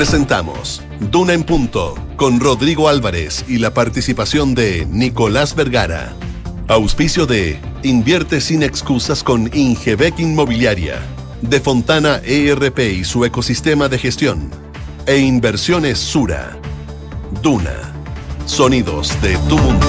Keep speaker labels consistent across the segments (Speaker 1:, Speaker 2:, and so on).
Speaker 1: Presentamos Duna en Punto con Rodrigo Álvarez y la participación de Nicolás Vergara. Auspicio de Invierte sin excusas con Ingebec Inmobiliaria, de Fontana ERP y su ecosistema de gestión, e Inversiones Sura. Duna. Sonidos de tu mundo.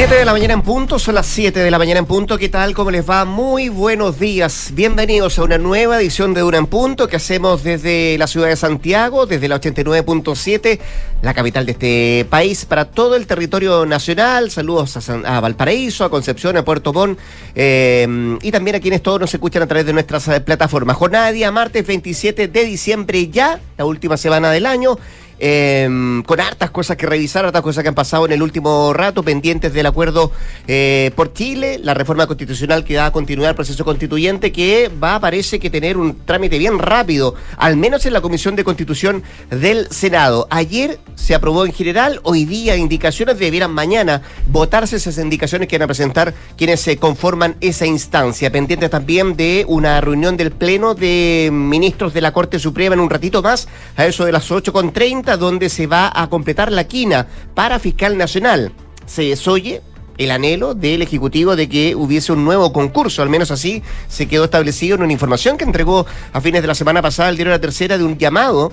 Speaker 2: 7 de la mañana en punto, son las 7 de la mañana en punto. ¿Qué tal? ¿Cómo les va? Muy buenos días. Bienvenidos a una nueva edición de Una en Punto que hacemos desde la ciudad de Santiago, desde la 89.7, la capital de este país, para todo el territorio nacional. Saludos a, Valparaíso, a Concepción, a Puerto Montt eh, y también a quienes todos nos escuchan a través de nuestras eh, plataformas. Jornada día martes 27 de diciembre ya, la última semana del año. Em, con hartas cosas que revisar, hartas cosas que han pasado en el último rato, pendientes del acuerdo eh, por Chile, la reforma constitucional que va a continuar el proceso constituyente, que va, parece que tener un trámite bien rápido, al menos en la Comisión de Constitución del Senado. Ayer se aprobó en general, hoy día indicaciones debieran mañana votarse esas indicaciones que van a presentar quienes se conforman esa instancia, pendientes también de una reunión del Pleno de Ministros de la Corte Suprema en un ratito más, a eso de las 8.30 donde se va a completar la quina para fiscal nacional. Se desoye el anhelo del Ejecutivo de que hubiese un nuevo concurso, al menos así se quedó establecido en una información que entregó a fines de la semana pasada el diario La Tercera de un llamado,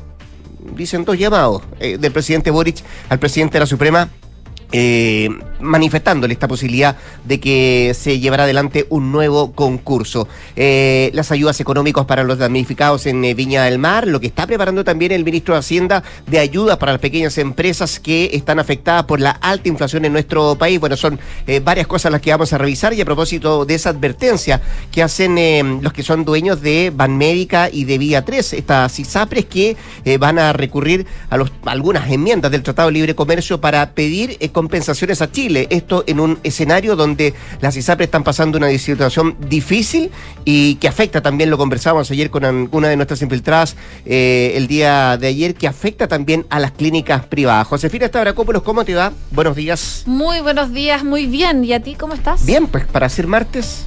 Speaker 2: dicen dos llamados, eh, del presidente Boric al presidente de la Suprema eh, manifestándole esta posibilidad de que se llevará adelante un nuevo concurso. Eh, las ayudas económicas para los damnificados en eh, Viña del Mar, lo que está preparando también el ministro de Hacienda de ayuda para las pequeñas empresas que están afectadas por la alta inflación en nuestro país. Bueno, son eh, varias cosas las que vamos a revisar y a propósito de esa advertencia que hacen los que son dueños de Banmédica y de Vía 3, estas ISAPRES que van a recurrir a algunas enmiendas del Tratado de Libre Comercio para pedir compensaciones a Chile. Esto en un escenario donde las ISAPRE están pasando una situación difícil y que afecta también, lo conversábamos ayer con una de nuestras infiltradas eh, el día de ayer, que afecta también a las clínicas privadas. Josefina Estabracópolos, ¿cómo te va? Buenos días.
Speaker 3: Muy buenos días, muy bien. ¿Y a ti cómo estás?
Speaker 2: Bien, pues para ser martes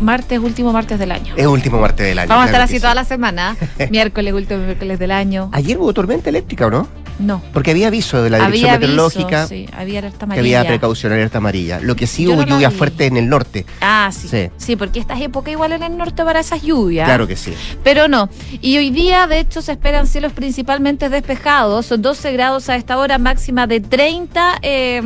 Speaker 3: martes, último martes del año.
Speaker 2: Es último martes del año.
Speaker 3: Vamos a estar así toda la semana. miércoles, último miércoles del año.
Speaker 2: Ayer hubo tormenta eléctrica, ¿o no?
Speaker 3: No.
Speaker 2: Porque había aviso de la Dirección Meteorológica.
Speaker 3: sí, había alerta amarilla. Que
Speaker 2: había precaución, alerta amarilla. Lo que sí hubo lluvia fuerte en el norte.
Speaker 3: Ah, sí. sí. Sí, porque esta es época igual en el norte para esas lluvias.
Speaker 2: Claro que sí.
Speaker 3: Pero no. Y hoy día, de hecho, se esperan cielos principalmente despejados. Son 12 grados a esta hora, máxima de 30. Eh,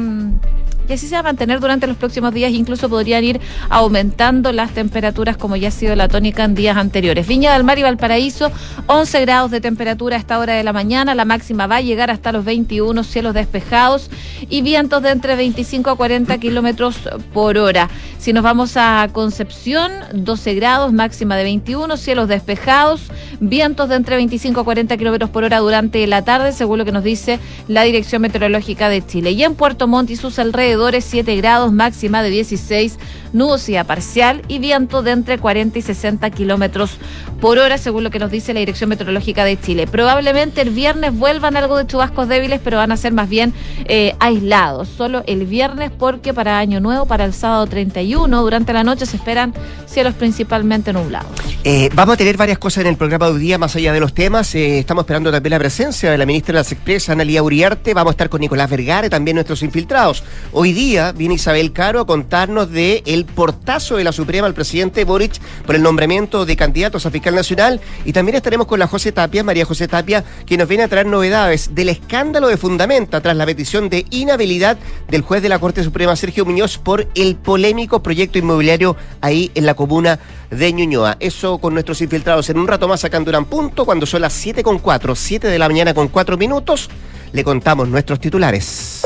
Speaker 3: y así se va a mantener durante los próximos días, incluso podrían ir aumentando las temperaturas como ya ha sido la tónica en días anteriores. Viña del Mar y Valparaíso, 11 grados de temperatura a esta hora de la mañana, la máxima va a llegar hasta los 21, cielos despejados y vientos de entre 25 a 40 kilómetros por hora. Si nos vamos a Concepción, 12 grados, máxima de 21, cielos despejados, vientos de entre 25 a 40 kilómetros por hora durante la tarde, según lo que nos dice la Dirección Meteorológica de Chile. Y en Puerto Montt y sus alrededores, 7 grados, máxima de 16, nubosidad parcial y viento de entre 40 y 60 kilómetros por hora, según lo que nos dice la Dirección Meteorológica de Chile. Probablemente el viernes vuelvan algo de chubascos débiles, pero van a ser más bien eh, aislados. Solo el viernes, porque para Año Nuevo, para el sábado 31, durante la noche se esperan cielos principalmente nublados.
Speaker 2: Eh, vamos a tener varias cosas en el programa de hoy día, más allá de los temas. Eh, estamos esperando también la presencia de la ministra de las Expresas, Analia Uriarte. Vamos a estar con Nicolás Vergara y también nuestros infiltrados. Hoy día viene Isabel Caro a contarnos de el portazo de la Suprema al presidente Boric por el nombramiento de candidatos a fiscal nacional y también estaremos con la José Tapia, María José Tapia, que nos viene a traer novedades del escándalo de Fundamenta tras la petición de inhabilidad del juez de la Corte Suprema Sergio Muñoz por el polémico proyecto inmobiliario ahí en la comuna de Ñuñoa. Eso con nuestros infiltrados en un rato más acá en Punto, cuando son las 7 con 4, 7 de la mañana con 4 minutos, le contamos nuestros titulares.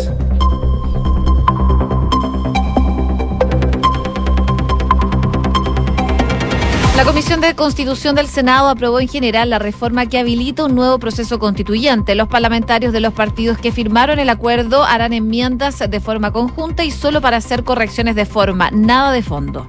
Speaker 3: La Comisión de Constitución del Senado aprobó en general la reforma que habilita un nuevo proceso constituyente. Los parlamentarios de los partidos que firmaron el acuerdo harán enmiendas de forma conjunta y solo para hacer correcciones de forma, nada de fondo.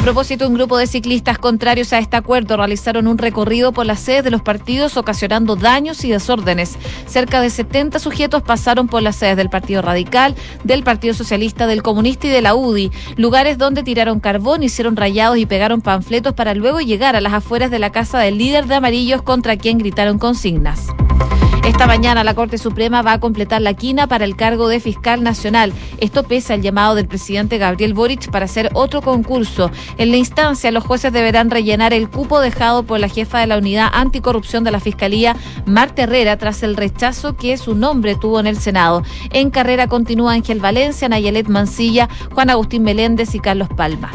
Speaker 3: A propósito, un grupo de ciclistas contrarios a este acuerdo realizaron un recorrido por las sedes de los partidos ocasionando daños y desórdenes. Cerca de 70 sujetos pasaron por las sedes del Partido Radical, del Partido Socialista, del Comunista y de la UDI, lugares donde tiraron carbón, hicieron rayados y pegaron panfletos para luego llegar a las afueras de la casa del líder de amarillos contra quien gritaron consignas. Esta mañana la Corte Suprema va a completar la quina para el cargo de fiscal nacional. Esto pese al llamado del presidente Gabriel Boric para hacer otro concurso. En la instancia, los jueces deberán rellenar el cupo dejado por la jefa de la unidad anticorrupción de la Fiscalía, Marta Herrera, tras el rechazo que su nombre tuvo en el Senado. En carrera continúa Ángel Valencia, Nayelet Mancilla, Juan Agustín Meléndez y Carlos Palma.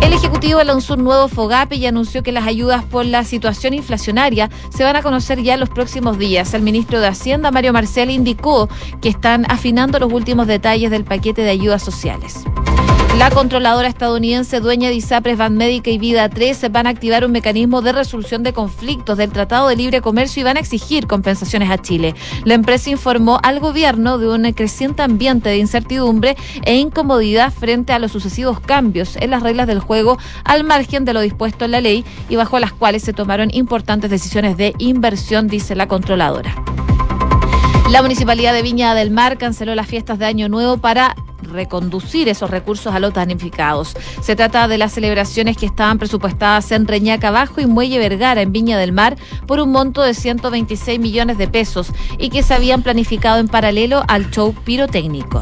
Speaker 3: El Ejecutivo lanzó un nuevo FOGAPE y anunció que las ayudas por la situación inflacionaria se van a conocer ya en los próximos días. El ministro de Hacienda, Mario Marcel, indicó que están afinando los últimos detalles del paquete de ayudas sociales. La controladora estadounidense dueña de ISAPRES, Banmédica y Vida 3 van a activar un mecanismo de resolución de conflictos del Tratado de Libre Comercio y van a exigir compensaciones a Chile. La empresa informó al gobierno de un creciente ambiente de incertidumbre e incomodidad frente a los sucesivos cambios en las reglas del juego al margen de lo dispuesto en la ley y bajo las cuales se tomaron importantes decisiones de inversión, dice la controladora. La Municipalidad de Viña del Mar canceló las fiestas de Año Nuevo para reconducir esos recursos a los damnificados. Se trata de las celebraciones que estaban presupuestadas en Reñaca Bajo y Muelle Vergara en Viña del Mar por un monto de 126 millones de pesos y que se habían planificado en paralelo al show pirotécnico.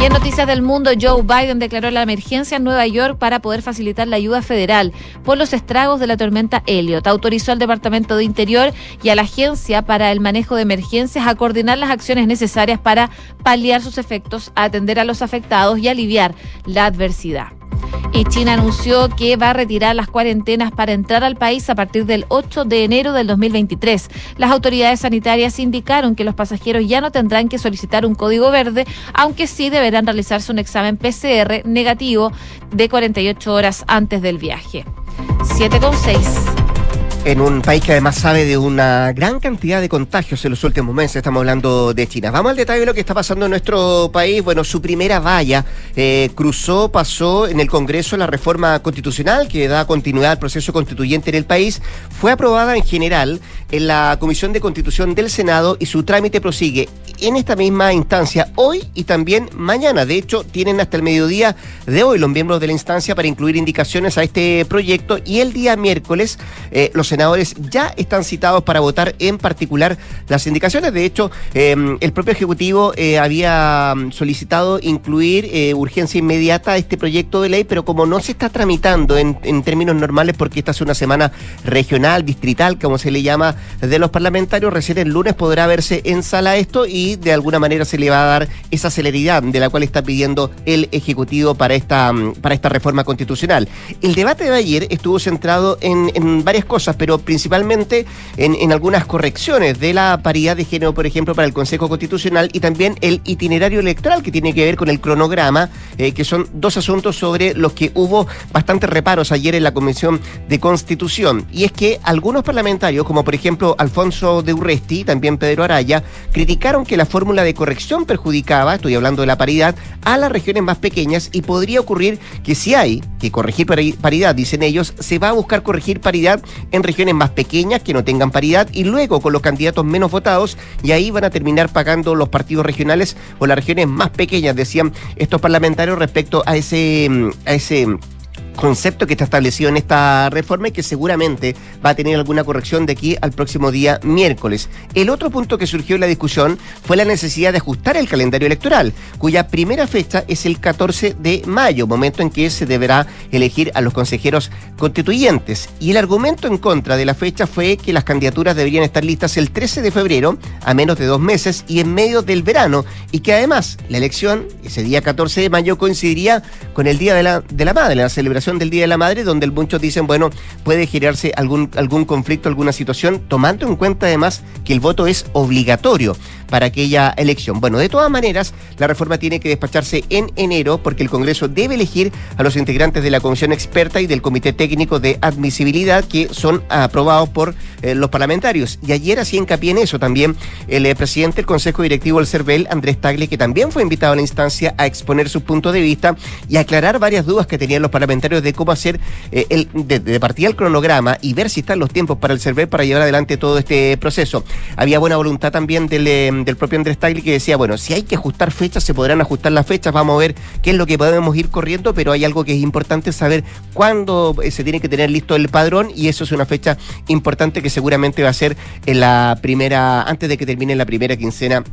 Speaker 3: Y en Noticias del Mundo, Joe Biden declaró la emergencia en Nueva York para poder facilitar la ayuda federal por los estragos de la tormenta Elliot. Autorizó al Departamento de Interior y a la Agencia para el Manejo de Emergencias a coordinar las acciones necesarias para paliar sus efectos, atender a los afectados y aliviar la adversidad. Y China anunció que va a retirar las cuarentenas para entrar al país a partir del 8 de enero del 2023. Las autoridades sanitarias indicaron que los pasajeros ya no tendrán que solicitar un código verde, aunque sí deberán realizarse un examen PCR negativo de 48 horas antes del viaje. 7,6
Speaker 2: en un país que además sabe de una gran cantidad de contagios en los últimos meses, estamos hablando de China. Vamos al detalle de lo que está pasando en nuestro país. Bueno, su primera valla eh, cruzó, pasó en el Congreso la reforma constitucional que da continuidad al proceso constituyente en el país. Fue aprobada en general en la Comisión de Constitución del Senado y su trámite prosigue en esta misma instancia hoy y también mañana. De hecho, tienen hasta el mediodía de hoy los miembros de la instancia para incluir indicaciones a este proyecto y el día miércoles eh, los senadores ya están citados para votar en particular las indicaciones. De hecho, em, el propio Ejecutivo eh, había mm, solicitado incluir eh, urgencia inmediata a este proyecto de ley, pero como no se está tramitando en, términos normales, porque esta es una semana regional, distrital, como se le llama, de los parlamentarios, recién el lunes podrá verse en sala esto y de alguna manera se le va a dar esa celeridad de la cual está pidiendo el Ejecutivo para esta, mm, para esta reforma constitucional. El debate de ayer estuvo centrado en, en varias cosas, pero principalmente en, algunas correcciones de la paridad de género, por ejemplo, para el Consejo Constitucional y también el itinerario electoral que tiene que ver con el cronograma, eh, que son dos asuntos sobre los que hubo bastantes reparos ayer en la Comisión de Constitución. Y es que algunos parlamentarios, como por ejemplo Alfonso de Urresti, también Pedro Araya, criticaron que la fórmula de corrección perjudicaba, estoy hablando de la paridad, a las regiones más pequeñas y podría ocurrir que si hay que corregir paridad, dicen ellos, se va a buscar corregir paridad en regiones más pequeñas que no tengan paridad y luego con los candidatos menos votados y ahí van a terminar pagando los partidos regionales o las regiones más pequeñas, decían estos parlamentarios respecto a ese, a ese concepto que está establecido en esta reforma y que seguramente va a tener alguna corrección de aquí al próximo día miércoles. El otro punto que surgió en la discusión fue la necesidad de ajustar el calendario electoral, cuya primera fecha es el 14 de mayo, momento en que se deberá elegir a los consejeros constituyentes. Y el argumento en contra de la fecha fue que las candidaturas deberían estar listas el 13 de febrero, a menos de dos meses y en medio del verano, y que además la elección, ese día 14 de mayo, coincidiría con el Día de la, de la Madre, la celebración del Día de la Madre, donde muchos dicen, bueno, puede generarse algún, algún conflicto, alguna situación, tomando en cuenta además que el voto es obligatorio. Para aquella elección. Bueno, de todas maneras, la reforma tiene que despacharse en enero porque el Congreso debe elegir a los integrantes de la comisión experta y del comité técnico de admisibilidad que son aprobados por eh, los parlamentarios. Y ayer hacía hincapié en eso también el eh, presidente del Consejo Directivo del CERVEL, Andrés Tagle, que también fue invitado a la instancia a exponer su punto de vista y aclarar varias dudas que tenían los parlamentarios de cómo hacer eh, el, de, partida el cronograma y ver si están los tiempos para el CERVEL para llevar adelante todo este proceso. Había buena voluntad también del, del propio Andrés Tagle que decía, bueno, si hay que ajustar fechas, se podrán ajustar las fechas, vamos a ver qué es lo que podemos ir corriendo, pero hay algo que es importante saber cuándo se tiene que tener listo el padrón y eso es una fecha importante que seguramente va a ser en la primera, antes de que termine la primera quincena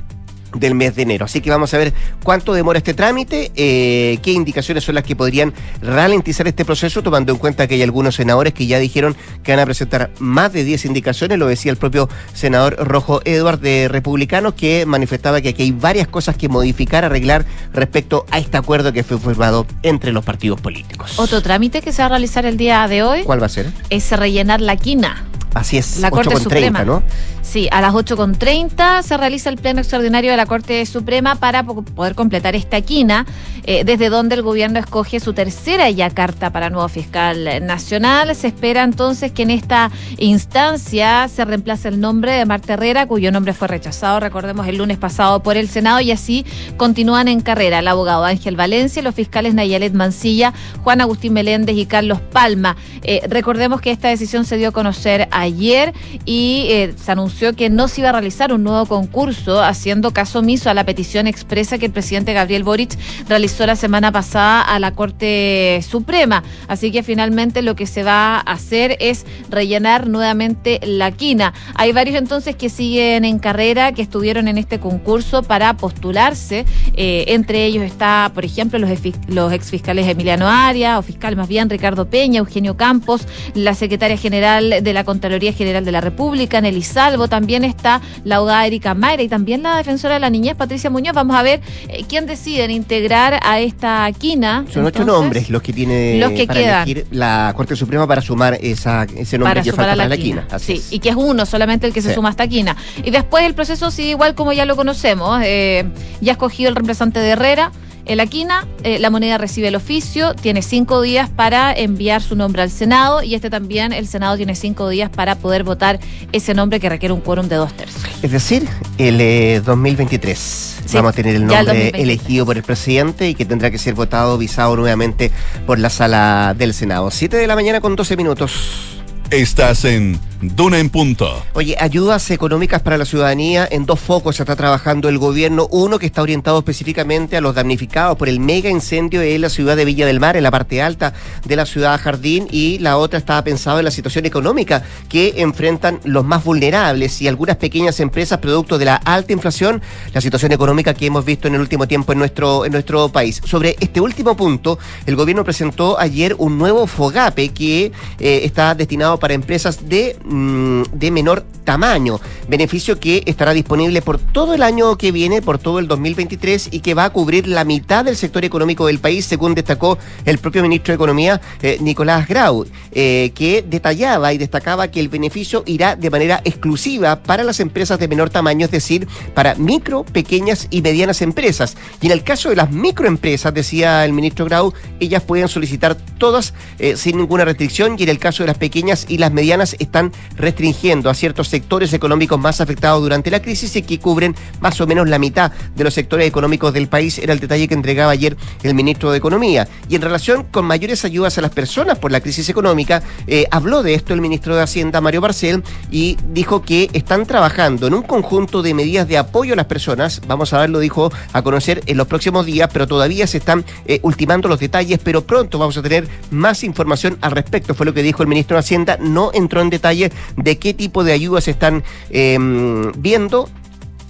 Speaker 2: del mes de enero. Así que vamos a ver cuánto demora este trámite, eh, qué indicaciones son las que podrían ralentizar este proceso, tomando en cuenta que hay algunos senadores que ya dijeron que van a presentar más de 10 indicaciones, lo decía el propio senador Rojo Edward de Republicanos, que manifestaba que aquí hay varias cosas que modificar, arreglar respecto a este acuerdo que fue firmado entre los partidos políticos.
Speaker 3: Otro trámite que se va a realizar el día de hoy.
Speaker 2: ¿Cuál va a ser?
Speaker 3: Es rellenar la quina.
Speaker 2: Así es,
Speaker 3: la Corte Suprema. ¿no? Sí, a las 8.30 se realiza el pleno extraordinario de la Corte Suprema para poder completar esta quina, eh, desde donde el gobierno escoge su tercera ya carta para nuevo fiscal nacional. Se espera entonces que en esta instancia se reemplace el nombre de Marta Herrera, cuyo nombre fue rechazado, recordemos, el lunes pasado por el Senado, y así continúan en carrera el abogado Ángel Valencia, los fiscales Nayalet Mancilla, Juan Agustín Meléndez y Carlos Palma. Eh, recordemos que esta decisión se dio a conocer a ayer y eh, se anunció que no se iba a realizar un nuevo concurso, haciendo caso omiso a la petición expresa que el presidente Gabriel Boric realizó la semana pasada a la Corte Suprema. Así que finalmente lo que se va a hacer es rellenar nuevamente la quina. Hay varios entonces que siguen en carrera, que estuvieron en este concurso para postularse. Eh, entre ellos está, por ejemplo, los, los exfiscales Emiliano Aria, o fiscal más bien Ricardo Peña, Eugenio Campos, la secretaria general de la Contraloría General de la República, el Salvo, también está la abogada Erika Mayra y también la defensora de la niñez, Patricia Muñoz. Vamos a ver eh, quién decide integrar a esta quina.
Speaker 2: Son ocho nombres los que tiene
Speaker 3: los que para elegir
Speaker 2: la Corte Suprema para sumar esa, ese nombre que falta para la, quina.
Speaker 3: sí, y que es uno solamente el que se suma a esta quina. Y después el proceso sigue igual como ya lo conocemos. Eh, ya escogido el representante de Herrera. En la quina, eh, la moneda recibe el oficio, tiene cinco días para enviar su nombre al Senado y este también, el Senado tiene cinco días para poder votar ese nombre que requiere un quórum de dos tercios.
Speaker 2: Es decir, el 2023 eh, vamos a tener el nombre elegido por el presidente y que tendrá que ser votado, visado nuevamente por la sala del Senado. Siete de la mañana con 12 minutos.
Speaker 1: Estás en Duna en punto.
Speaker 2: Oye, ayudas económicas para la ciudadanía. En dos focos se está trabajando el gobierno. Uno que está orientado específicamente a los damnificados por el mega incendio en la ciudad de Villa del Mar, en la parte alta de la ciudad Jardín. Y la otra estaba pensada en la situación económica que enfrentan los más vulnerables y algunas pequeñas empresas producto de la alta inflación, la situación económica que hemos visto en el último tiempo en nuestro, en nuestro país. Sobre este último punto, el gobierno presentó ayer un nuevo FOGAPE que eh, está destinado para empresas de Mm, de menor tamaño, beneficio que estará disponible por todo el año que viene, por todo el 2023 y que va a cubrir la mitad del sector económico del país, según destacó el propio ministro de Economía, eh, Nicolás Grau, eh, que detallaba y destacaba que el beneficio irá de manera exclusiva para las empresas de menor tamaño, es decir, para micro, pequeñas y medianas empresas. Y en el caso de las microempresas, decía el ministro Grau, ellas pueden solicitar todas eh, sin ninguna restricción y en el caso de las pequeñas y las medianas están restringiendo a ciertos sectores económicos más afectados durante la crisis y que cubren más o menos la mitad de los sectores económicos del país. Era el detalle que entregaba ayer el ministro de Economía. Y en relación con mayores ayudas a las personas por la crisis económica, eh, habló de esto el ministro de Hacienda, Mario Barcel, y dijo que están trabajando en un conjunto de medidas de apoyo a las personas. Vamos a verlo, dijo, a conocer en los próximos días, pero todavía se están eh, ultimando los detalles, pero pronto vamos a tener más información al respecto. Fue lo que dijo el ministro de Hacienda. No entró en detalle de qué tipo de ayudas están em, viendo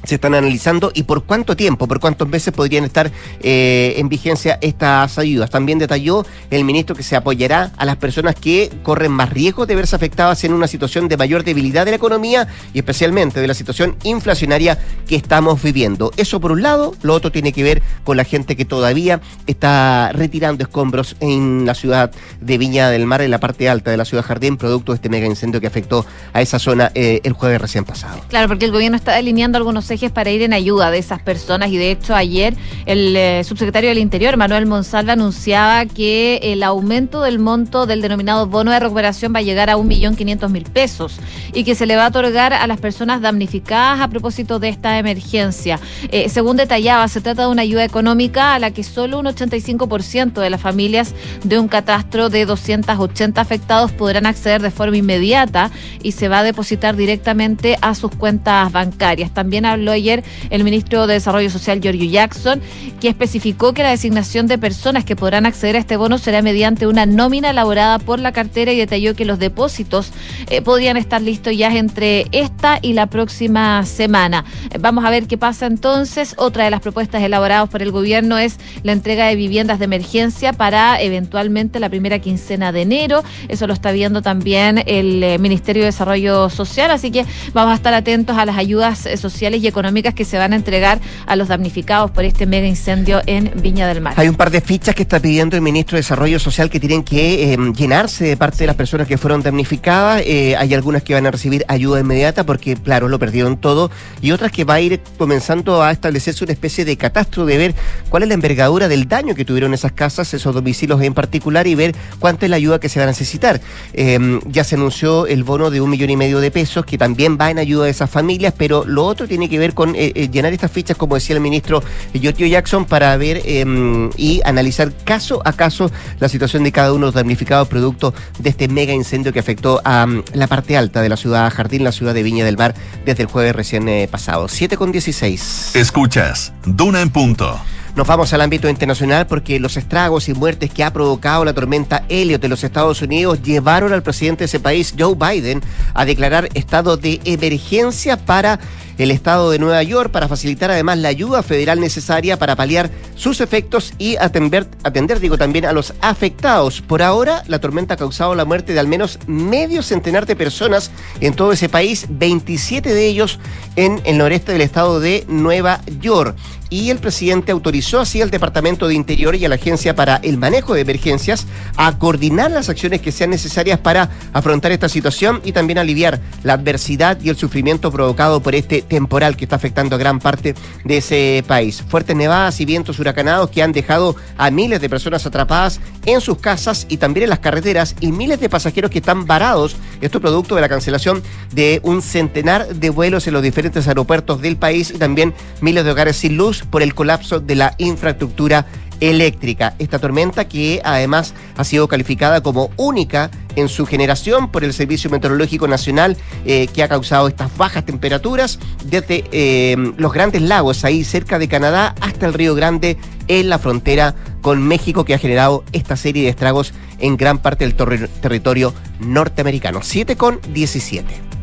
Speaker 2: se están analizando y por cuánto tiempo, por cuántos meses podrían estar eh, en vigencia estas ayudas. También detalló el ministro que se apoyará a las personas que corren más riesgo de verse afectadas en una situación de mayor debilidad de la economía y especialmente de la situación inflacionaria que estamos viviendo. Eso por un lado, lo otro tiene que ver con la gente que todavía está retirando escombros en la ciudad de Viña del Mar, en la parte alta de la ciudad Jardín, producto de este mega incendio que afectó a esa zona eh, el jueves recién pasado.
Speaker 3: Claro, porque el gobierno está delineando algunos para ir en ayuda de esas personas y de hecho ayer el eh, subsecretario del Interior, Manuel Monsalva, anunciaba que el aumento del monto del denominado bono de recuperación va a llegar a 1.500.000 pesos y que se le va a otorgar a las personas damnificadas a propósito de esta emergencia. Eh, según detallaba, se trata de una ayuda económica a la que solo un 85% de las familias de un catastro de 280 afectados podrán acceder de forma inmediata y se va a depositar directamente a sus cuentas bancarias. También habló ayer el ministro de Desarrollo Social, Giorgio Jackson, que especificó que la designación de personas que podrán acceder a este bono será mediante una nómina elaborada por la cartera y detalló que los depósitos eh, podrían estar listos ya entre esta y la próxima semana. Vamos a ver qué pasa entonces. Otra de las propuestas elaboradas por el gobierno es la entrega de viviendas de emergencia para eventualmente la primera quincena de enero. Eso lo está viendo también el eh, Ministerio de Desarrollo Social, así que vamos a estar atentos a las ayudas eh, sociales y económicas que se van a entregar a los damnificados por este mega incendio en Viña del Mar.
Speaker 2: Hay un par de fichas que está pidiendo el ministro de Desarrollo Social que tienen que em, llenarse de parte de las personas que fueron damnificadas. Eh, hay algunas que van a recibir ayuda inmediata porque, claro, lo perdieron todo y otras que va a ir comenzando a establecerse una especie de catastro de ver cuál es la envergadura del daño que tuvieron esas casas, esos domicilios en particular y ver cuánta es la ayuda que se va a necesitar. Em, ya se anunció el bono de un millón y medio de pesos que también va en ayuda de esas familias, pero lo otro tiene que ver con eh, eh, llenar estas fichas, como decía el ministro Jotio Jackson, para ver em, y analizar caso a caso la situación de cada uno de los damnificados producto de este mega incendio que afectó a mm, la parte alta de la ciudad Jardín, la ciudad de Viña del Mar, desde el jueves recién eh, pasado. 7 con 16.
Speaker 1: Escuchas, Duna en punto.
Speaker 2: Nos vamos al ámbito internacional porque los estragos y muertes que ha provocado la tormenta Elliot en los Estados Unidos llevaron al presidente de ese país, Joe Biden, a declarar estado de emergencia para el estado de Nueva York para facilitar además la ayuda federal necesaria para paliar sus efectos y atender, atender digo, también a los afectados. Por ahora, la tormenta ha causado la muerte de al menos medio centenar de personas en todo ese país, 27 de ellos en el noreste del estado de Nueva York y el presidente autorizó así al Departamento de Interior y a la Agencia para el Manejo de Emergencias a coordinar las acciones que sean necesarias para afrontar esta situación y también aliviar la adversidad y el sufrimiento provocado por este temporal que está afectando a gran parte de ese país. Fuertes nevadas y vientos huracanados que han dejado a miles de personas atrapadas en sus casas y también en las carreteras y miles de pasajeros que están varados. Esto producto de la cancelación de un centenar de vuelos en los diferentes aeropuertos del país y también miles de hogares sin luz por el colapso de la infraestructura eléctrica. Esta tormenta que además ha sido calificada como única en su generación por el Servicio Meteorológico Nacional eh, que ha causado estas bajas temperaturas desde eh, los grandes lagos ahí cerca de Canadá hasta el Río Grande en la frontera con México que ha generado esta serie de estragos en gran parte del territorio norteamericano. 7 con 17.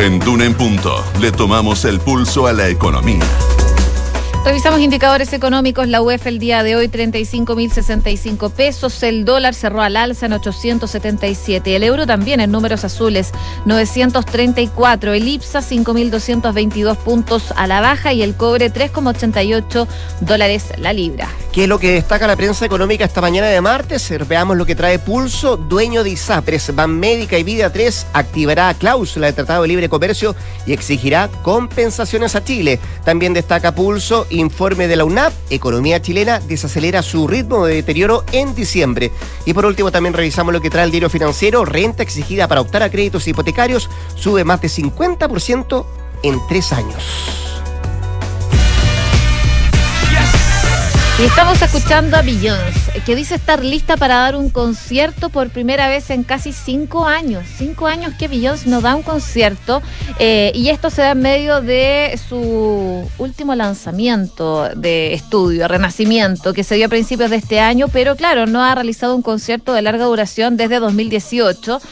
Speaker 1: En Duna en Punto le tomamos el pulso a la economía.
Speaker 3: Revisamos indicadores económicos. La UEF el día de hoy 35.065 pesos. El dólar cerró al alza en 877. El euro también en números azules 934. El IPSA 5.222 puntos a la baja y el cobre 3,88 dólares la libra.
Speaker 2: ¿Qué es lo que destaca la prensa económica esta mañana de martes? Veamos lo que trae Pulso. Dueño de ISAPRES, Banmédica y Vida 3 activará cláusula de Tratado de Libre Comercio y exigirá compensaciones a Chile. También destaca Pulso informe de la UNAP, economía chilena desacelera su ritmo de deterioro en diciembre. Y por último también revisamos lo que trae el diario financiero, renta exigida para optar a créditos hipotecarios sube más de 50% en tres años.
Speaker 3: Y estamos escuchando a Beyoncé, que dice estar lista para dar un concierto por primera vez en casi cinco años. Cinco años que Beyoncé no da un concierto. Eh, y esto se da en medio de su último lanzamiento de estudio, Renacimiento, que se dio a principios de este año, pero claro, no ha realizado un concierto de larga duración desde 2018.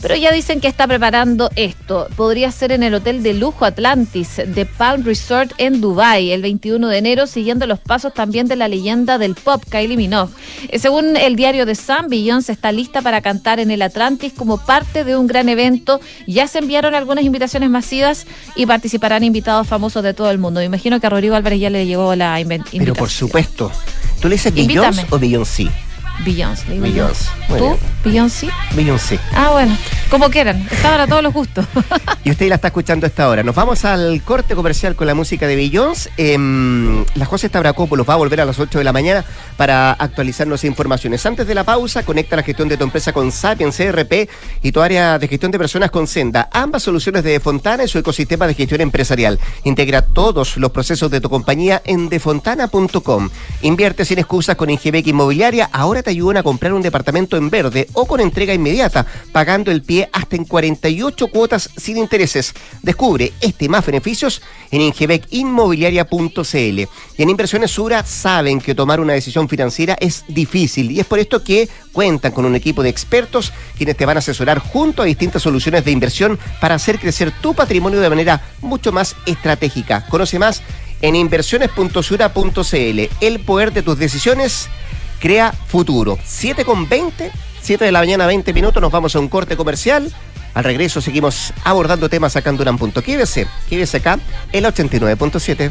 Speaker 3: Pero ya dicen que está preparando esto. Podría ser en el hotel de lujo Atlantis de Palm Resort en Dubai el 21 de enero, siguiendo los pasos también de la leyenda del pop Kylie Minogue. Eh, según el diario de Sun, Beyoncé está lista para cantar en el Atlantis como parte de un gran evento. Ya se enviaron algunas invitaciones masivas y participarán invitados famosos de todo el mundo. Me imagino que a Rodrigo Álvarez ya le llegó la invitación.
Speaker 2: Pero por supuesto. ¿Tú le dices Beyoncé o Beyoncé?
Speaker 3: Beyoncé.
Speaker 2: Beyoncé.
Speaker 3: ¿Tú? ¿Beyoncé?
Speaker 2: Beyoncé.
Speaker 3: Ah, bueno. Como quieran, estaban a todos los gustos.
Speaker 2: y usted la está escuchando a esta hora. Nos vamos al corte comercial con la música de Billions. Eh, la José Stavrakopoulos va a volver a las 8 de la mañana para actualizarnos informaciones. Antes de la pausa, conecta la gestión de tu empresa con Sapiens CRP y tu área de gestión de personas con Senda. Ambas soluciones de Fontana y su ecosistema de gestión empresarial. Integra todos los procesos de tu compañía en defontana.com. Invierte sin excusas con Ingebec Inmobiliaria. Ahora te ayudan a comprar un departamento en verde o con entrega inmediata, pagando el pie hasta en 48 cuotas sin intereses. Descubre este más beneficios en ingebecinmobiliaria.cl. Y en Inversiones Sura saben que tomar una decisión financiera es difícil y es por esto que cuentan con un equipo de expertos quienes te van a asesorar junto a distintas soluciones de inversión para hacer crecer tu patrimonio de manera mucho más estratégica. Conoce más en inversiones.sura.cl. El poder de tus decisiones crea futuro. 7 con 20 7 de la mañana, 20 minutos, nos vamos a un corte comercial. Al regreso seguimos abordando temas acá en Durán. Quédese, quédese acá, el 89.7.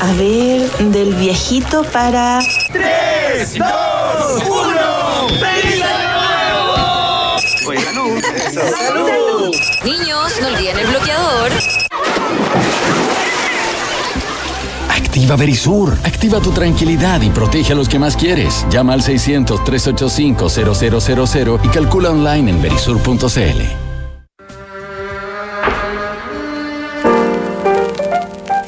Speaker 4: A ver, del viejito para...
Speaker 5: ¡Tres, dos, uno! ¡Feliz año nuevo!
Speaker 6: ¡Salud! Niños, no olviden el bloqueador.
Speaker 7: Activa Verisur. Activa tu tranquilidad y protege a los que más quieres. Llama al 600-385-0000 y calcula online en verisur.cl.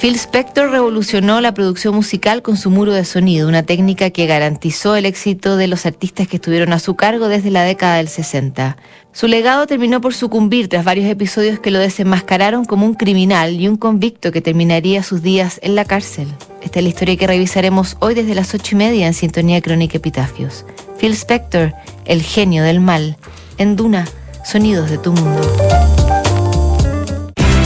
Speaker 8: Phil Spector revolucionó la producción musical con su muro de sonido, una técnica que garantizó el éxito de los artistas que estuvieron a su cargo desde la década del 60. Su legado terminó por sucumbir tras varios episodios que lo desenmascararon como un criminal y un convicto que terminaría sus días en la cárcel. Esta es la historia que revisaremos hoy desde las ocho y media en Sintonía Crónica Epitafios. Phil Spector, el genio del mal, en Duna, sonidos de tu mundo.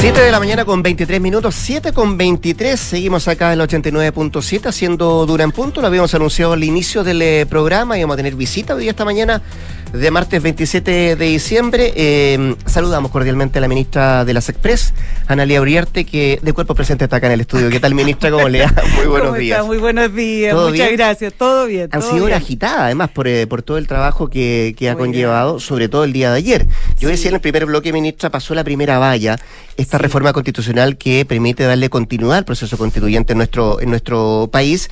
Speaker 2: 7 de la mañana con 23 minutos, 7 con 23, seguimos acá en el 89.7 haciendo dura en punto, lo habíamos anunciado al inicio del eh, programa y vamos a tener visita hoy esta mañana de martes 27 de diciembre. Eh, saludamos cordialmente a la ministra de las Express, Analia Uriarte, que de cuerpo presente está acá en el estudio. ¿Qué tal, ministra? ¿Cómo le va?
Speaker 9: Muy buenos días. Muy buenos días. Muchas gracias. Todo bien.
Speaker 2: Han sido agitada, además, por, eh, por todo el trabajo que, que ha conllevado, sobre todo el día de ayer. Yo decía en el primer bloque, ministra, pasó la primera valla, esta reforma constitucional que permite darle continuidad al proceso constituyente en nuestro, en nuestro país.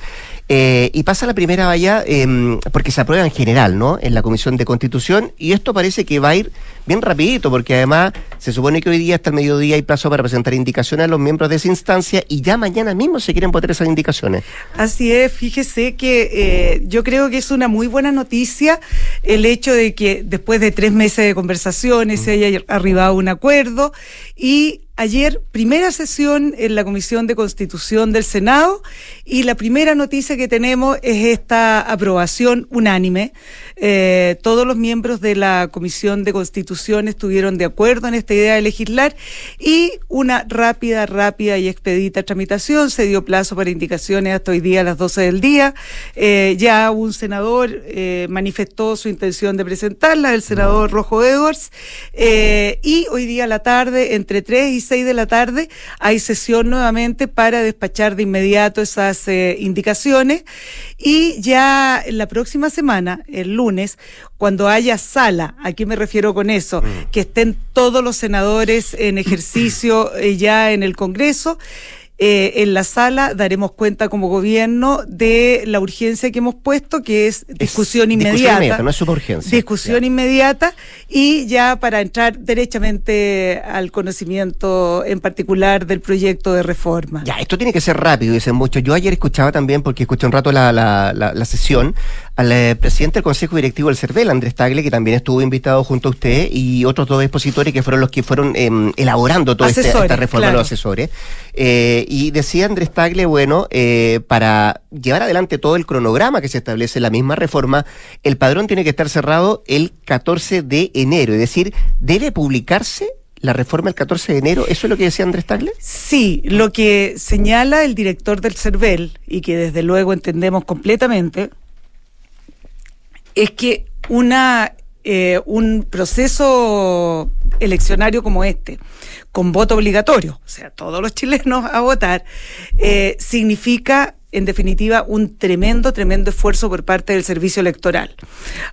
Speaker 2: Eh, y pasa la primera valla em, porque se aprueba en general, ¿no? En la Comisión de Constitución Constitución y esto parece que va a ir bien rapidito porque además se supone que hoy día hasta el mediodía hay plazo para presentar indicaciones a los miembros de esa instancia y ya mañana mismo se quieren votar esas indicaciones.
Speaker 9: Así es, fíjese que eh, yo creo que es una muy buena noticia el hecho de que después de tres meses de conversaciones se haya arribado un acuerdo y Ayer, primera sesión en la Comisión de Constitución del Senado y la primera noticia que tenemos es esta aprobación unánime. Eh, todos los miembros de la Comisión de Constitución estuvieron de acuerdo en esta idea de legislar y una rápida, rápida y expedita tramitación. Se dio plazo para indicaciones hasta hoy día a las 12 del día. Eh, ya un senador eh, manifestó su intención de presentarla, el senador Rojo Edwards. y hoy día la tarde, entre 3 y seis de la tarde hay sesión nuevamente para despachar de inmediato esas eh, indicaciones y ya la próxima semana, el lunes, cuando haya sala, ¿a qué me refiero con eso? Mm. Que estén todos los senadores en ejercicio eh, ya en el Congreso, eh, en la sala daremos cuenta como gobierno de la urgencia que hemos puesto, que es discusión inmediata. Discusión inmediata,
Speaker 2: no es urgencia.
Speaker 9: Discusión inmediata y ya para entrar derechamente al conocimiento en particular del proyecto de reforma.
Speaker 2: Ya, esto tiene que ser rápido, dicen muchos. Yo ayer escuchaba también, porque escuché un rato la, la, la, sesión, al eh, presidente del Consejo Directivo del CERVEL, Andrés Tagle, que también estuvo invitado junto a usted, y otros dos expositores que fueron los que fueron em, elaborando toda este, esta reforma, de los asesores. Eh, y decía Andrés Tagle, bueno, eh, para llevar adelante todo el cronograma que se establece en la misma reforma, el padrón tiene que estar cerrado el 14 de enero, es decir, debe publicarse la reforma el 14 de enero, ¿eso es lo que decía Andrés Tagle?
Speaker 9: Sí, lo que señala el director del CERVEL, y que desde luego entendemos completamente, es que una eh, un proceso eleccionario como este, con voto obligatorio, o sea, todos los chilenos a votar, eh, significa en definitiva, un tremendo, tremendo esfuerzo por parte del servicio electoral.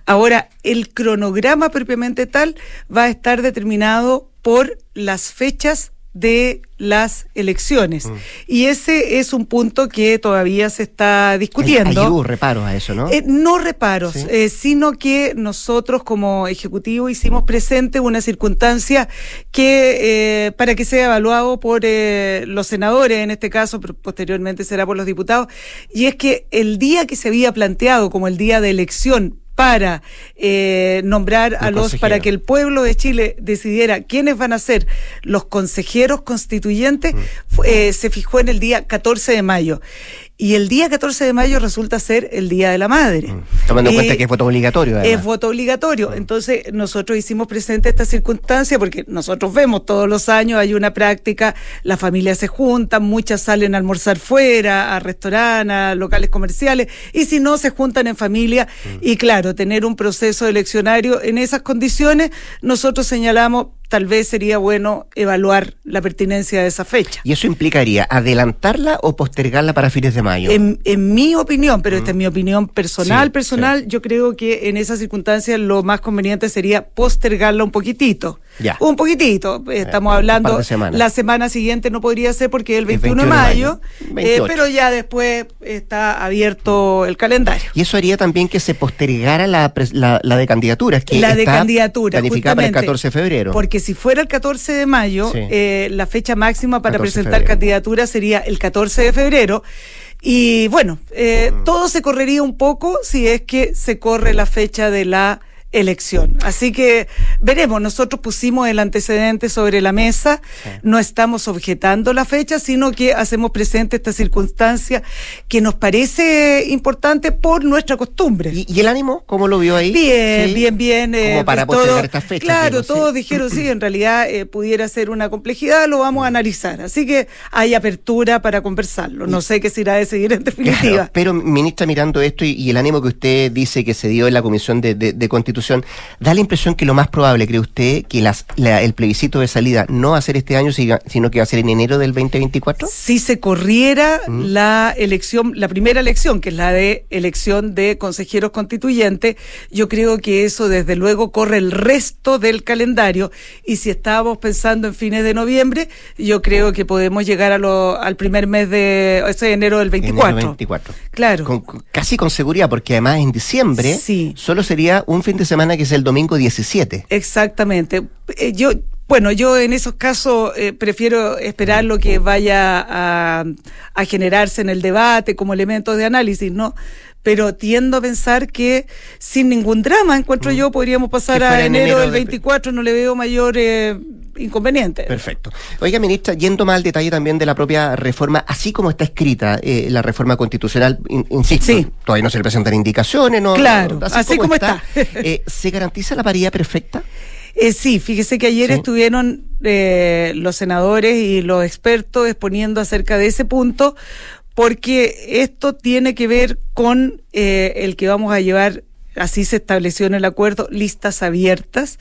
Speaker 9: Ahora, el cronograma propiamente tal va a estar determinado por las fechas de las elecciones. Mm. Y ese es un punto que todavía se está discutiendo.
Speaker 2: Hay, hubo reparos a eso, ¿no?
Speaker 9: Eh, no reparos, eh, sino que nosotros como Ejecutivo hicimos presente una circunstancia que, eh, para que sea evaluado por los senadores, en este caso, pero posteriormente será por los diputados, y es que el día que se había planteado como el día de elección para eh, nombrar a los, para que el pueblo de Chile decidiera quiénes van a ser los consejeros constituyentes, mm. eh, se fijó en el día 14 de mayo. Y el día 14 de mayo resulta ser el Día de la Madre. Mm.
Speaker 2: Tomando en cuenta eh, que es voto obligatorio.
Speaker 9: Es voto obligatorio. Mm. Entonces, nosotros hicimos presente esta circunstancia porque nosotros vemos todos los años, hay una práctica, las familias se juntan, muchas salen a almorzar fuera, a restaurantes, a locales comerciales, y si no, se juntan en familia. Mm. Y claro, tener un proceso eleccionario en esas condiciones, nosotros señalamos tal vez sería bueno evaluar la pertinencia de esa fecha.
Speaker 2: ¿Y eso implicaría adelantarla o postergarla para fines de mayo?
Speaker 9: En, mi opinión, pero esta es mm. mi opinión personal, personal, yo creo que en esas circunstancias lo más conveniente sería postergarla un poquitito. Ya. Un poquitito. Eh, estamos hablando, la semana siguiente no podría ser porque es el 21, de mayo, eh, pero ya después está abierto el calendario.
Speaker 2: Y eso haría también que se postergara la, la, de candidaturas, que
Speaker 9: la de candidatura,
Speaker 2: planificada para el 14 de febrero.
Speaker 9: Porque si fuera el 14 de mayo, eh, la fecha máxima para presentar candidaturas sería el 14 de febrero. Y bueno, mm. todo se correría un poco si es que se corre la fecha de la elección. Así que veremos, nosotros pusimos el antecedente sobre la mesa, no estamos objetando la fecha, sino que hacemos presente esta circunstancia que nos parece importante por nuestra costumbre.
Speaker 2: ¿Y, el ánimo? ¿Cómo lo vio ahí?
Speaker 9: Bien, bien, bien.
Speaker 2: Como eh, para pues postergar estas fechas.
Speaker 9: Claro, todos dijeron, sí, en realidad eh, pudiera ser una complejidad, lo vamos a analizar. Así que hay apertura para conversarlo. No sé qué se irá a decidir en definitiva.
Speaker 2: pero, ministra, mirando esto y, el ánimo que usted dice que se dio en la Comisión de, de Constitución, da la impresión que lo más probable, cree usted, que las, el plebiscito de salida no va a ser este año, sino que va a ser en enero del 2024?
Speaker 9: Si se corriera mm. la elección, la primera elección, que es la de elección de consejeros constituyentes, yo creo que eso desde luego corre el resto del calendario y si estábamos pensando en fines de noviembre, yo creo que podemos llegar a lo, al primer mes de ese enero del 24. Enero
Speaker 2: 24.
Speaker 9: Claro.
Speaker 2: casi con seguridad, porque además en diciembre solo sería un fin de semana semana, que es el domingo 17.
Speaker 9: Exactamente. Eh, yo, bueno, yo en esos casos eh, prefiero esperar lo que vaya a, a, generarse en el debate como elementos de análisis, ¿no? Pero tiendo a pensar que sin ningún drama, encuentro mm. yo, podríamos pasar a enero, del 24, no le veo mayor eh, inconveniente.
Speaker 2: Perfecto. Oiga, ministra, yendo más al detalle también de la propia reforma, así como está escrita eh, la reforma constitucional, insisto, todavía no se le presentan indicaciones, ¿no?
Speaker 9: Claro, así, como, está.
Speaker 2: eh, ¿Se garantiza la paridad perfecta?
Speaker 9: Eh, sí, fíjese que ayer estuvieron eh, los senadores y los expertos exponiendo acerca de ese punto, porque esto tiene que ver con el que vamos a llevar así se estableció en el acuerdo, listas abiertas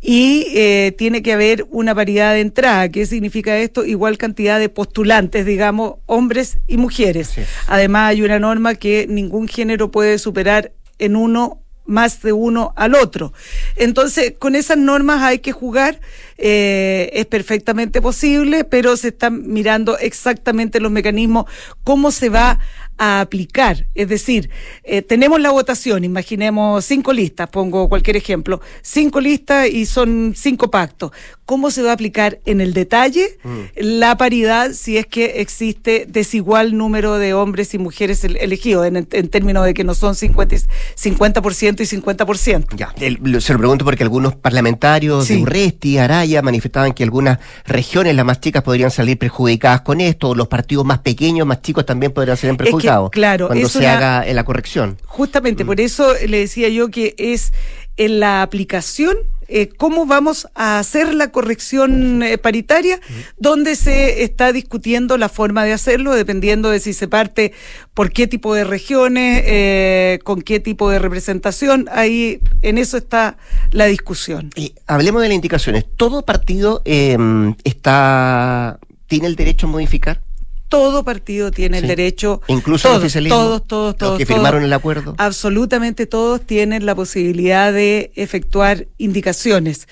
Speaker 9: y eh, tiene que haber una paridad de entrada. ¿Qué significa esto? Igual cantidad de postulantes, digamos, hombres y mujeres. Además, hay una norma que ningún género puede superar en uno más de uno al otro. Entonces, con esas normas hay que jugar, eh, es perfectamente posible, pero se están mirando exactamente los mecanismos, cómo se va a aplicar. Es decir, eh, tenemos la votación, imaginemos cinco listas, pongo cualquier ejemplo, cinco listas y son cinco pactos. ¿Cómo se va a aplicar en el detalle mm. la paridad si es que existe desigual número de hombres y mujeres elegidos, en, términos de que no son 50, 50% y 50%?
Speaker 2: Ya, se lo pregunto porque algunos parlamentarios de Urresti, Araya, manifestaban que algunas regiones, las más chicas, podrían salir perjudicadas con esto, o los partidos más pequeños, más chicos también podrían ser perjudicados
Speaker 9: claro,
Speaker 2: cuando se haga la corrección.
Speaker 9: Justamente, por mm. eso le decía yo que es en la aplicación eh, cómo vamos a hacer la corrección eh, paritaria, donde se está discutiendo la forma de hacerlo, dependiendo de si se parte por qué tipo de regiones, eh, con qué tipo de representación. Ahí en eso está la discusión.
Speaker 2: Hablemos de las indicaciones. ¿Todo partido em, está tiene el derecho a modificar?
Speaker 9: Todo partido tiene el derecho.
Speaker 2: Incluso
Speaker 9: todos, todos, todos, todos,
Speaker 2: los que firmaron el acuerdo.
Speaker 9: Absolutamente todos tienen la posibilidad de efectuar indicaciones.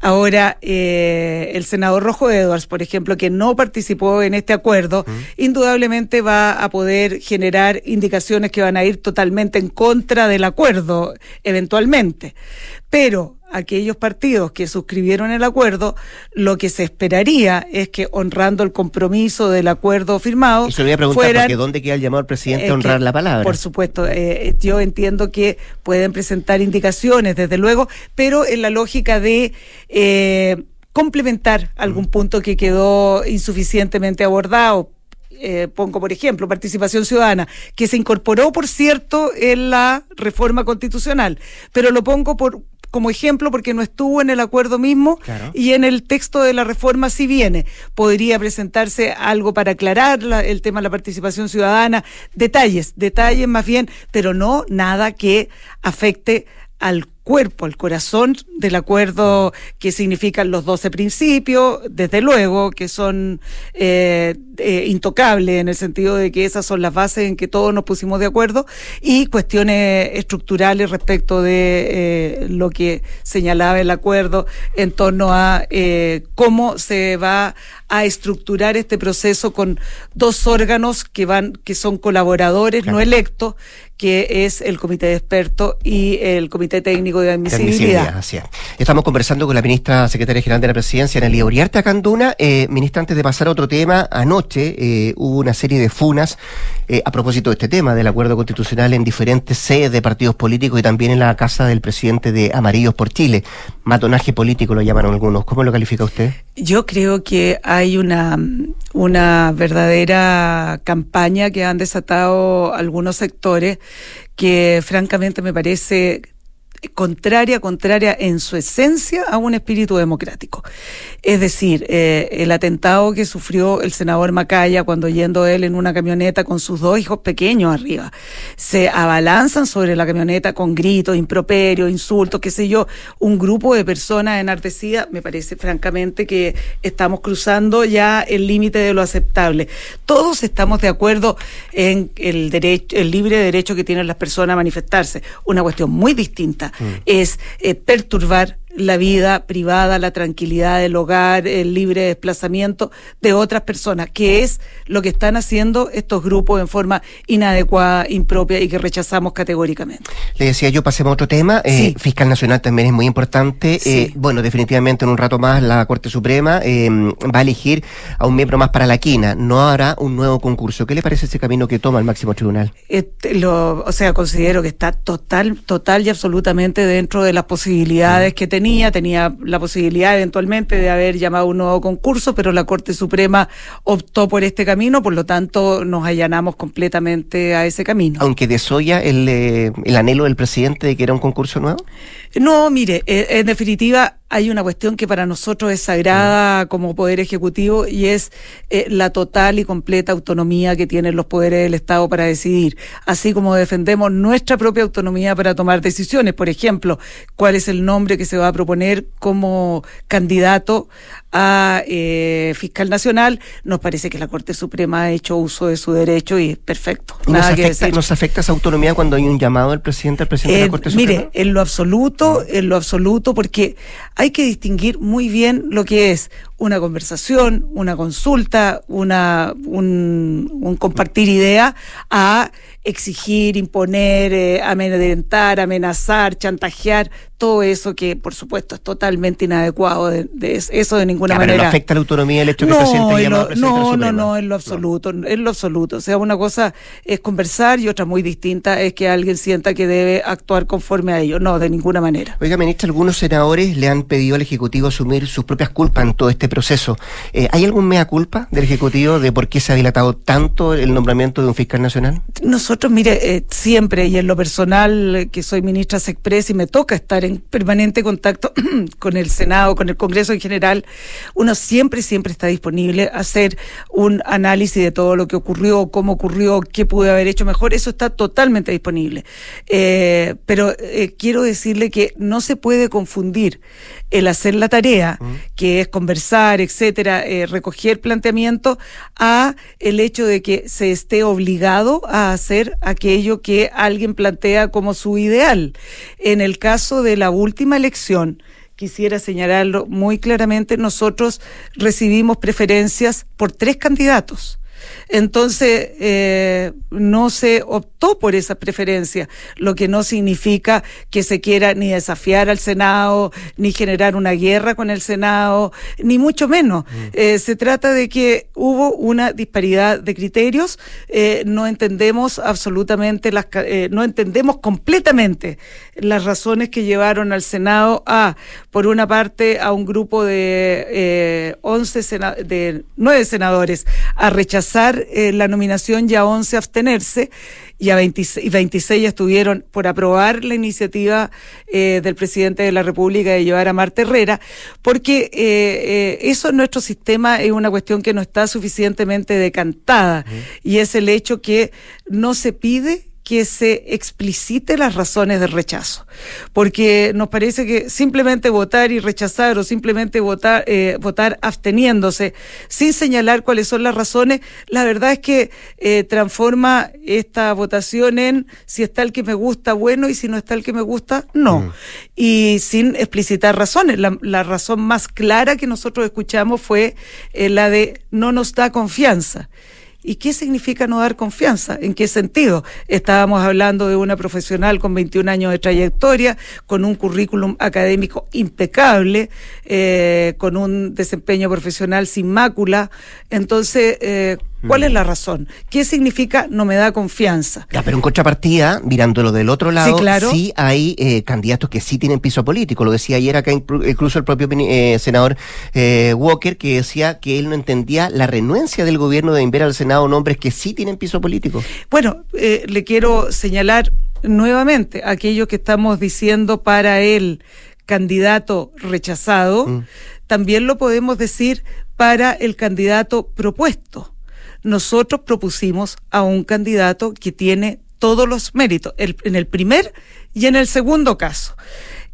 Speaker 9: Ahora, eh, el senador Rojo Edwards, por ejemplo, que no participó en este acuerdo, indudablemente va a poder generar indicaciones que van a ir totalmente en contra del acuerdo, eventualmente. Pero aquellos partidos que suscribieron el acuerdo, lo que se esperaría es que honrando el compromiso del acuerdo firmado.
Speaker 2: Eso le voy a preguntar, porque ¿dónde queda el llamado al presidente a honrar la palabra?
Speaker 9: Por supuesto, eh, yo entiendo que pueden presentar indicaciones, desde luego, pero en la lógica de eh, complementar algún mm. punto que quedó insuficientemente abordado. Eh, pongo por ejemplo, participación ciudadana, que se incorporó, por cierto, en la reforma constitucional, pero lo pongo por, como ejemplo porque no estuvo en el acuerdo mismo y en el texto de la reforma sí viene. Podría presentarse algo para aclarar el tema de la participación ciudadana, detalles, detalles más bien, pero no nada que afecte al cuerpo, al corazón del acuerdo que significan los doce principios, desde luego que son eh, eh, intocables en el sentido de que esas son las bases en que todos nos pusimos de acuerdo y cuestiones estructurales respecto de eh, lo que señalaba el acuerdo en torno a cómo se va a estructurar este proceso con dos órganos que van que son colaboradores no electos que es el comité de expertos y el comité técnico de admisibilidad.
Speaker 2: Estamos conversando con la ministra secretaria general de la presidencia, Analia Uriarte Acanduna. Eh, ministra, antes de pasar a otro tema, anoche eh, hubo una serie de funas eh, a propósito de este tema, del acuerdo constitucional en diferentes sedes de partidos políticos y también en la casa del presidente de Amarillos por Chile. Matonaje político lo llamaron algunos. ¿Cómo lo califica usted?
Speaker 9: Yo creo que hay una, una verdadera campaña que han desatado algunos sectores que francamente me parece contraria, contraria en su esencia a un espíritu democrático. Es decir, eh, el atentado que sufrió el senador Macaya cuando yendo él en una camioneta con sus dos hijos pequeños arriba, se abalanzan sobre la camioneta con gritos, improperios, insultos, qué sé yo, un grupo de personas enardecidas, me parece francamente que estamos cruzando ya el límite de lo aceptable. Todos estamos de acuerdo en el derecho, el libre derecho que tienen las personas a manifestarse, una cuestión muy distinta Es eh, perturbar la vida privada, la tranquilidad del hogar, el libre desplazamiento de otras personas, que es lo que están haciendo estos grupos en forma inadecuada, impropia y que rechazamos categóricamente.
Speaker 2: Le decía yo, pasemos a otro tema. Eh, Fiscal Nacional también es muy importante. Eh, bueno, definitivamente en un rato más la Corte Suprema eh, va a elegir a un miembro más para la quina. No hará un nuevo concurso. ¿Qué le parece ese camino que toma el máximo tribunal?
Speaker 9: Este, lo, o sea, considero que está total, total y absolutamente dentro de las posibilidades que tenía. Tenía la posibilidad eventualmente de haber llamado un nuevo concurso, pero la Corte Suprema optó por este camino, por lo tanto nos allanamos completamente a ese camino.
Speaker 2: Aunque desoya el, eh, el anhelo del presidente de que era un concurso nuevo.
Speaker 9: No, mire, eh, en definitiva hay una cuestión que para nosotros es sagrada como poder ejecutivo y es eh, la total y completa autonomía que tienen los poderes del Estado para decidir, así como defendemos nuestra propia autonomía para tomar decisiones. Por ejemplo, cuál es el nombre que se va a proponer como candidato a eh, fiscal nacional, nos parece que la Corte Suprema ha hecho uso de su derecho y es perfecto.
Speaker 2: Nada nos, que afecta, ¿Nos afecta esa autonomía cuando hay un llamado del presidente al presidente de la Corte
Speaker 9: Suprema? Mire, en lo absoluto, en lo absoluto, porque hay que distinguir muy bien lo que es una conversación, una consulta, una, un, un compartir idea a exigir, imponer, eh, amedrentar, amenazar, chantajear, todo eso que por supuesto es totalmente inadecuado de, eso de ninguna manera. Pero
Speaker 2: no afecta la autonomía el hecho que no, el presidente
Speaker 9: lo, No, no, no, en lo absoluto, en lo absoluto. O sea, una cosa es conversar y otra muy distinta es que alguien sienta que debe actuar conforme a ello. No, de ninguna manera.
Speaker 2: Oiga, ministra, algunos senadores le han pedido al Ejecutivo asumir sus propias culpas en todo este proceso. Eh, ¿Hay algún mea culpa del Ejecutivo de por qué se ha dilatado tanto el nombramiento de un fiscal nacional?
Speaker 9: Nosotros, mire, eh, siempre y en lo personal, que soy ministra Sexpress y me toca estar en permanente contacto con el Senado, con el Congreso en general, uno siempre, siempre está disponible a hacer un análisis de todo lo que ocurrió, cómo ocurrió, qué pude haber hecho mejor, eso está totalmente disponible. Eh, pero eh, quiero decirle que no se puede confundir el hacer la tarea, que es conversar, etcétera, eh, recoger planteamientos, a el hecho de que se esté obligado a hacer aquello que alguien plantea como su ideal. En el caso de la última elección, quisiera señalarlo muy claramente, nosotros recibimos preferencias por tres candidatos. Entonces, eh, no se optó por esa preferencia, lo que no significa que se quiera ni desafiar al Senado, ni generar una guerra con el Senado, ni mucho menos. Mm. Eh, se trata de que hubo una disparidad de criterios, eh, no entendemos absolutamente las, no entendemos completamente las razones que llevaron al Senado a, por una parte, a un grupo de 11 de nueve senadores a rechazar eh, la nominación y a 11 abstenerse y a 26, 26 estuvieron por aprobar la iniciativa eh, del presidente de la República de llevar a Marta Herrera, porque eh, eso en nuestro sistema es una cuestión que no está suficientemente decantada y es el hecho que no se pide que se explicite las razones del rechazo, porque nos parece que simplemente votar y rechazar o simplemente votar, eh, votar absteniéndose sin señalar cuáles son las razones, la verdad es que eh, transforma esta votación en si está el que me gusta, bueno, y si no está el que me gusta, no. Mm. Y sin explicitar razones. La, razón más clara que nosotros escuchamos fue eh, la de no nos da confianza. ¿Y qué significa no dar confianza? ¿En qué sentido? Estábamos hablando de una profesional con 21 años de trayectoria, con un currículum académico impecable, eh, con un desempeño profesional sin mácula. Entonces, eh, ¿Cuál es la razón? ¿Qué significa no me da confianza?
Speaker 2: Ya, pero en contrapartida, mirándolo del otro lado, sí, hay eh, candidatos que sí tienen piso político. Lo decía ayer acá incluso el propio eh, senador eh, Walker, que decía que él no entendía la renuencia del gobierno de enviar al Senado nombres que sí tienen piso político.
Speaker 9: Bueno, le quiero señalar nuevamente aquello que estamos diciendo para el candidato rechazado, mm. también lo podemos decir para el candidato propuesto nosotros propusimos a un candidato que tiene todos los méritos, en el primer y en el segundo caso.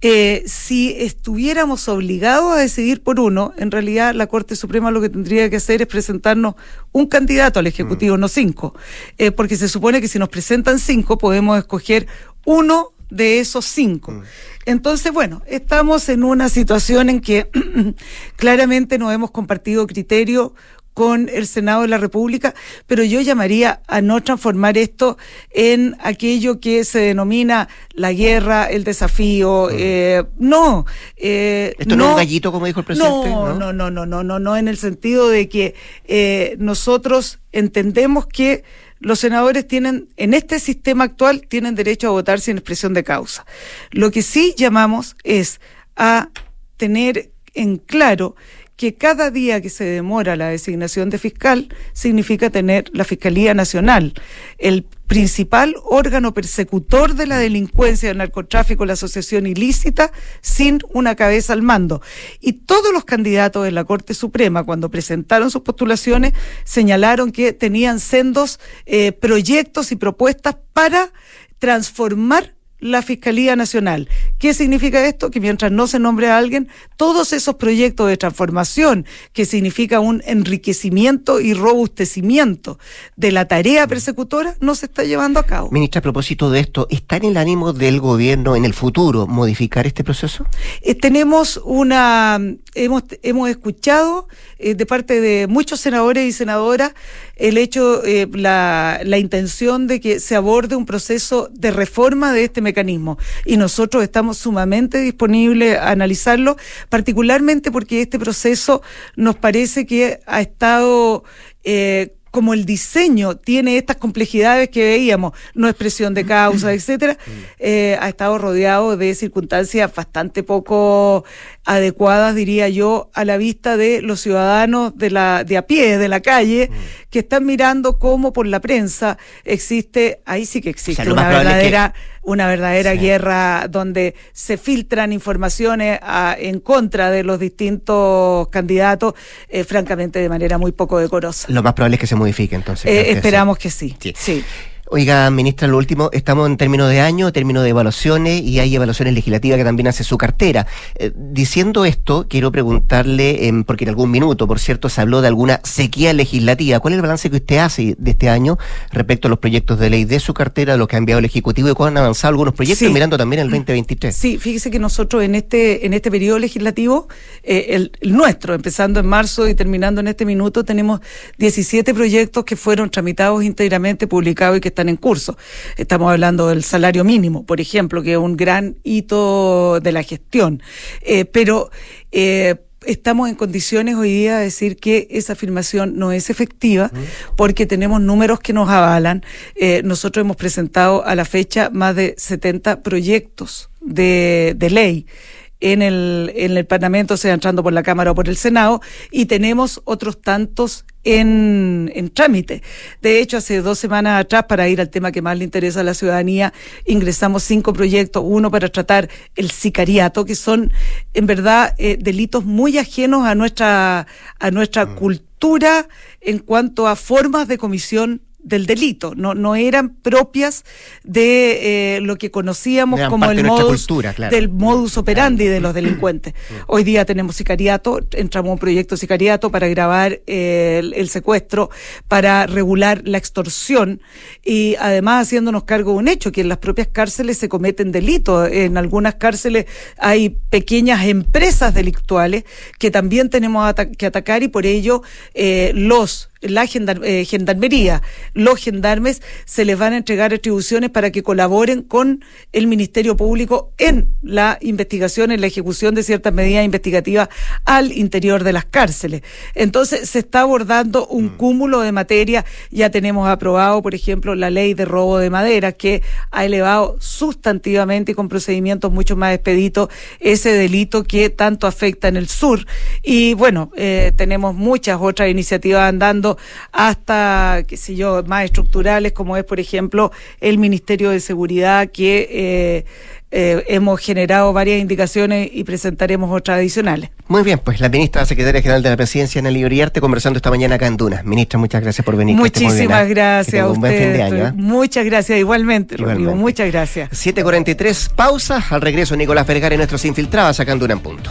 Speaker 9: Eh, si estuviéramos obligados a decidir por uno, en realidad la Corte Suprema lo que tendría que hacer es presentarnos un candidato al Ejecutivo, mm. no cinco, eh, porque se supone que si nos presentan cinco podemos escoger uno de esos cinco. Mm. Entonces, bueno, estamos en una situación en que claramente no hemos compartido criterio con el Senado de la República, pero yo llamaría a no transformar esto en aquello que se denomina la guerra, el desafío. Mm. Eh, no.
Speaker 2: Eh, esto no, es un gallito, como dijo el presidente.
Speaker 9: No, no, no, no, no, no, no, en el sentido de que eh, nosotros entendemos que los senadores tienen, en este sistema actual, tienen derecho a votar sin expresión de causa. Lo que sí llamamos es a tener en claro que cada día que se demora la designación de fiscal significa tener la Fiscalía Nacional, el principal órgano persecutor de la delincuencia, el narcotráfico, la asociación ilícita, sin una cabeza al mando. Y todos los candidatos de la Corte Suprema, cuando presentaron sus postulaciones, señalaron que tenían sendos eh, proyectos y propuestas para transformar la Fiscalía Nacional. ¿Qué significa esto? Que mientras no se nombre a alguien, todos esos proyectos de transformación, que significa un enriquecimiento y robustecimiento de la tarea persecutora, no se está llevando a cabo.
Speaker 2: Ministra, a propósito de esto, ¿está en el ánimo del gobierno en el futuro modificar este proceso?
Speaker 9: Eh, tenemos una, hemos, hemos escuchado eh, de parte de muchos senadores y senadoras el hecho, eh, la, la intención de que se aborde un proceso de reforma de este mecanismo. Y nosotros estamos sumamente disponibles a analizarlo, particularmente porque este proceso nos parece que ha estado eh, como el diseño tiene estas complejidades que veíamos, no expresión de causa, etcétera, eh, ha estado rodeado de circunstancias bastante poco adecuadas, diría yo, a la vista de los ciudadanos de la de a pie, de la calle, que están mirando cómo por la prensa existe, ahí sí que existe una verdadera una verdadera guerra donde se filtran informaciones en contra de los distintos candidatos, eh, francamente de manera muy poco decorosa.
Speaker 2: Lo más probable es que se modifique entonces.
Speaker 9: Eh, esperamos que sí. sí.
Speaker 2: Oiga, ministra, lo último, estamos en términos de año, términos de evaluaciones y hay evaluaciones legislativas que también hace su cartera. Eh, diciendo esto, quiero preguntarle, em, porque en algún minuto, por cierto, se habló de alguna sequía legislativa. ¿Cuál es el balance que usted hace de este año respecto a los proyectos de ley de su cartera, lo que ha enviado el Ejecutivo y cuándo han avanzado algunos proyectos, mirando también el 2023?
Speaker 9: Sí, fíjese que nosotros en este, en este periodo legislativo, eh, el, el nuestro, empezando en marzo y terminando en este minuto, tenemos 17 proyectos que fueron tramitados íntegramente, publicados y que están en curso. Estamos hablando del salario mínimo, por ejemplo, que es un gran hito de la gestión. Eh, pero eh, estamos en condiciones hoy día de decir que esa afirmación no es efectiva porque tenemos números que nos avalan. Eh, nosotros hemos presentado a la fecha más de 70 proyectos de, de ley en el, en el Parlamento, sea entrando por la Cámara o por el Senado, y tenemos otros tantos en, en trámite. De hecho, hace dos semanas atrás, para ir al tema que más le interesa a la ciudadanía, ingresamos cinco proyectos, uno para tratar el sicariato, que son en verdad eh, delitos muy ajenos a nuestra, a nuestra mm. cultura en cuanto a formas de comisión del delito, no, no eran propias de eh, lo que conocíamos como el modus, del modus operandi de los delincuentes. Hoy día tenemos sicariato, entramos un proyecto sicariato para grabar eh, el, secuestro, para regular la extorsión y además haciéndonos cargo de un hecho, que en las propias cárceles se cometen delitos. En algunas cárceles hay pequeñas empresas delictuales que también tenemos que atacar y por ello eh, los la eh, gendarmería, los gendarmes, se les van a entregar atribuciones para que colaboren con el Ministerio Público en la investigación, en la ejecución de ciertas medidas investigativas al interior de las cárceles. Entonces, se está abordando un mm. cúmulo de materia. Ya tenemos aprobado, por ejemplo, la ley de robo de madera, que ha elevado sustantivamente y con procedimientos mucho más expeditos ese delito que tanto afecta en el sur. Y bueno, eh, tenemos muchas otras iniciativas andando hasta, qué sé yo, más estructurales, como es, por ejemplo, el Ministerio de Seguridad, que eh, eh, hemos generado varias indicaciones y presentaremos otras adicionales.
Speaker 2: Muy bien, pues la ministra secretaria general de la presidencia, Nelly Uriarte, conversando esta mañana acá en Duna. Ministra, muchas gracias por venir.
Speaker 9: Muchísimas gracias a usted. ¿eh? Muchas gracias, igualmente, Rodrigo. Muchas gracias.
Speaker 2: 7.43, pausa. Al regreso, Nicolás Vergara y nuestros infiltrados acá en en punto.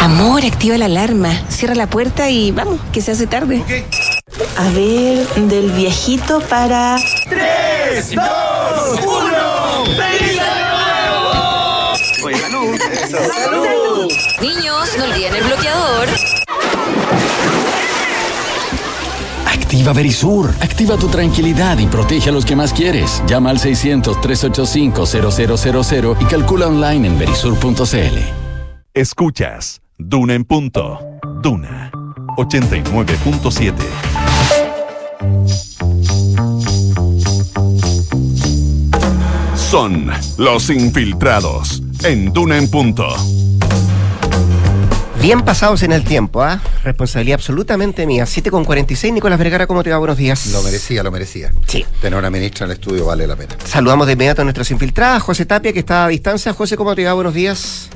Speaker 4: Amor, activa la alarma, cierra la puerta y vamos, que se hace tarde. A ver, del viejito para...
Speaker 5: ¡Tres, dos, uno! ¡Feliz año nuevo! Oye, salud. ¡Salud!
Speaker 10: Niños, no olviden el bloqueador.
Speaker 7: Activa Verisur. Activa tu tranquilidad y protege a los que más quieres. Llama al 600-385-0000 y calcula online en verisur.cl.
Speaker 1: Escuchas Duna en punto. Duna 89.7. Son los infiltrados en Duna en punto.
Speaker 2: Bien pasados en el tiempo, ¿ah? Responsabilidad absolutamente mía. 7 con 46, Nicolás Vergara, ¿cómo te va? Buenos días.
Speaker 11: Lo merecía, lo merecía.
Speaker 2: Sí.
Speaker 11: Tener una ministra en el estudio vale la pena.
Speaker 2: Saludamos de inmediato a nuestras infiltradas, José Tapia, que está a distancia. José, ¿cómo te va? Buenos días.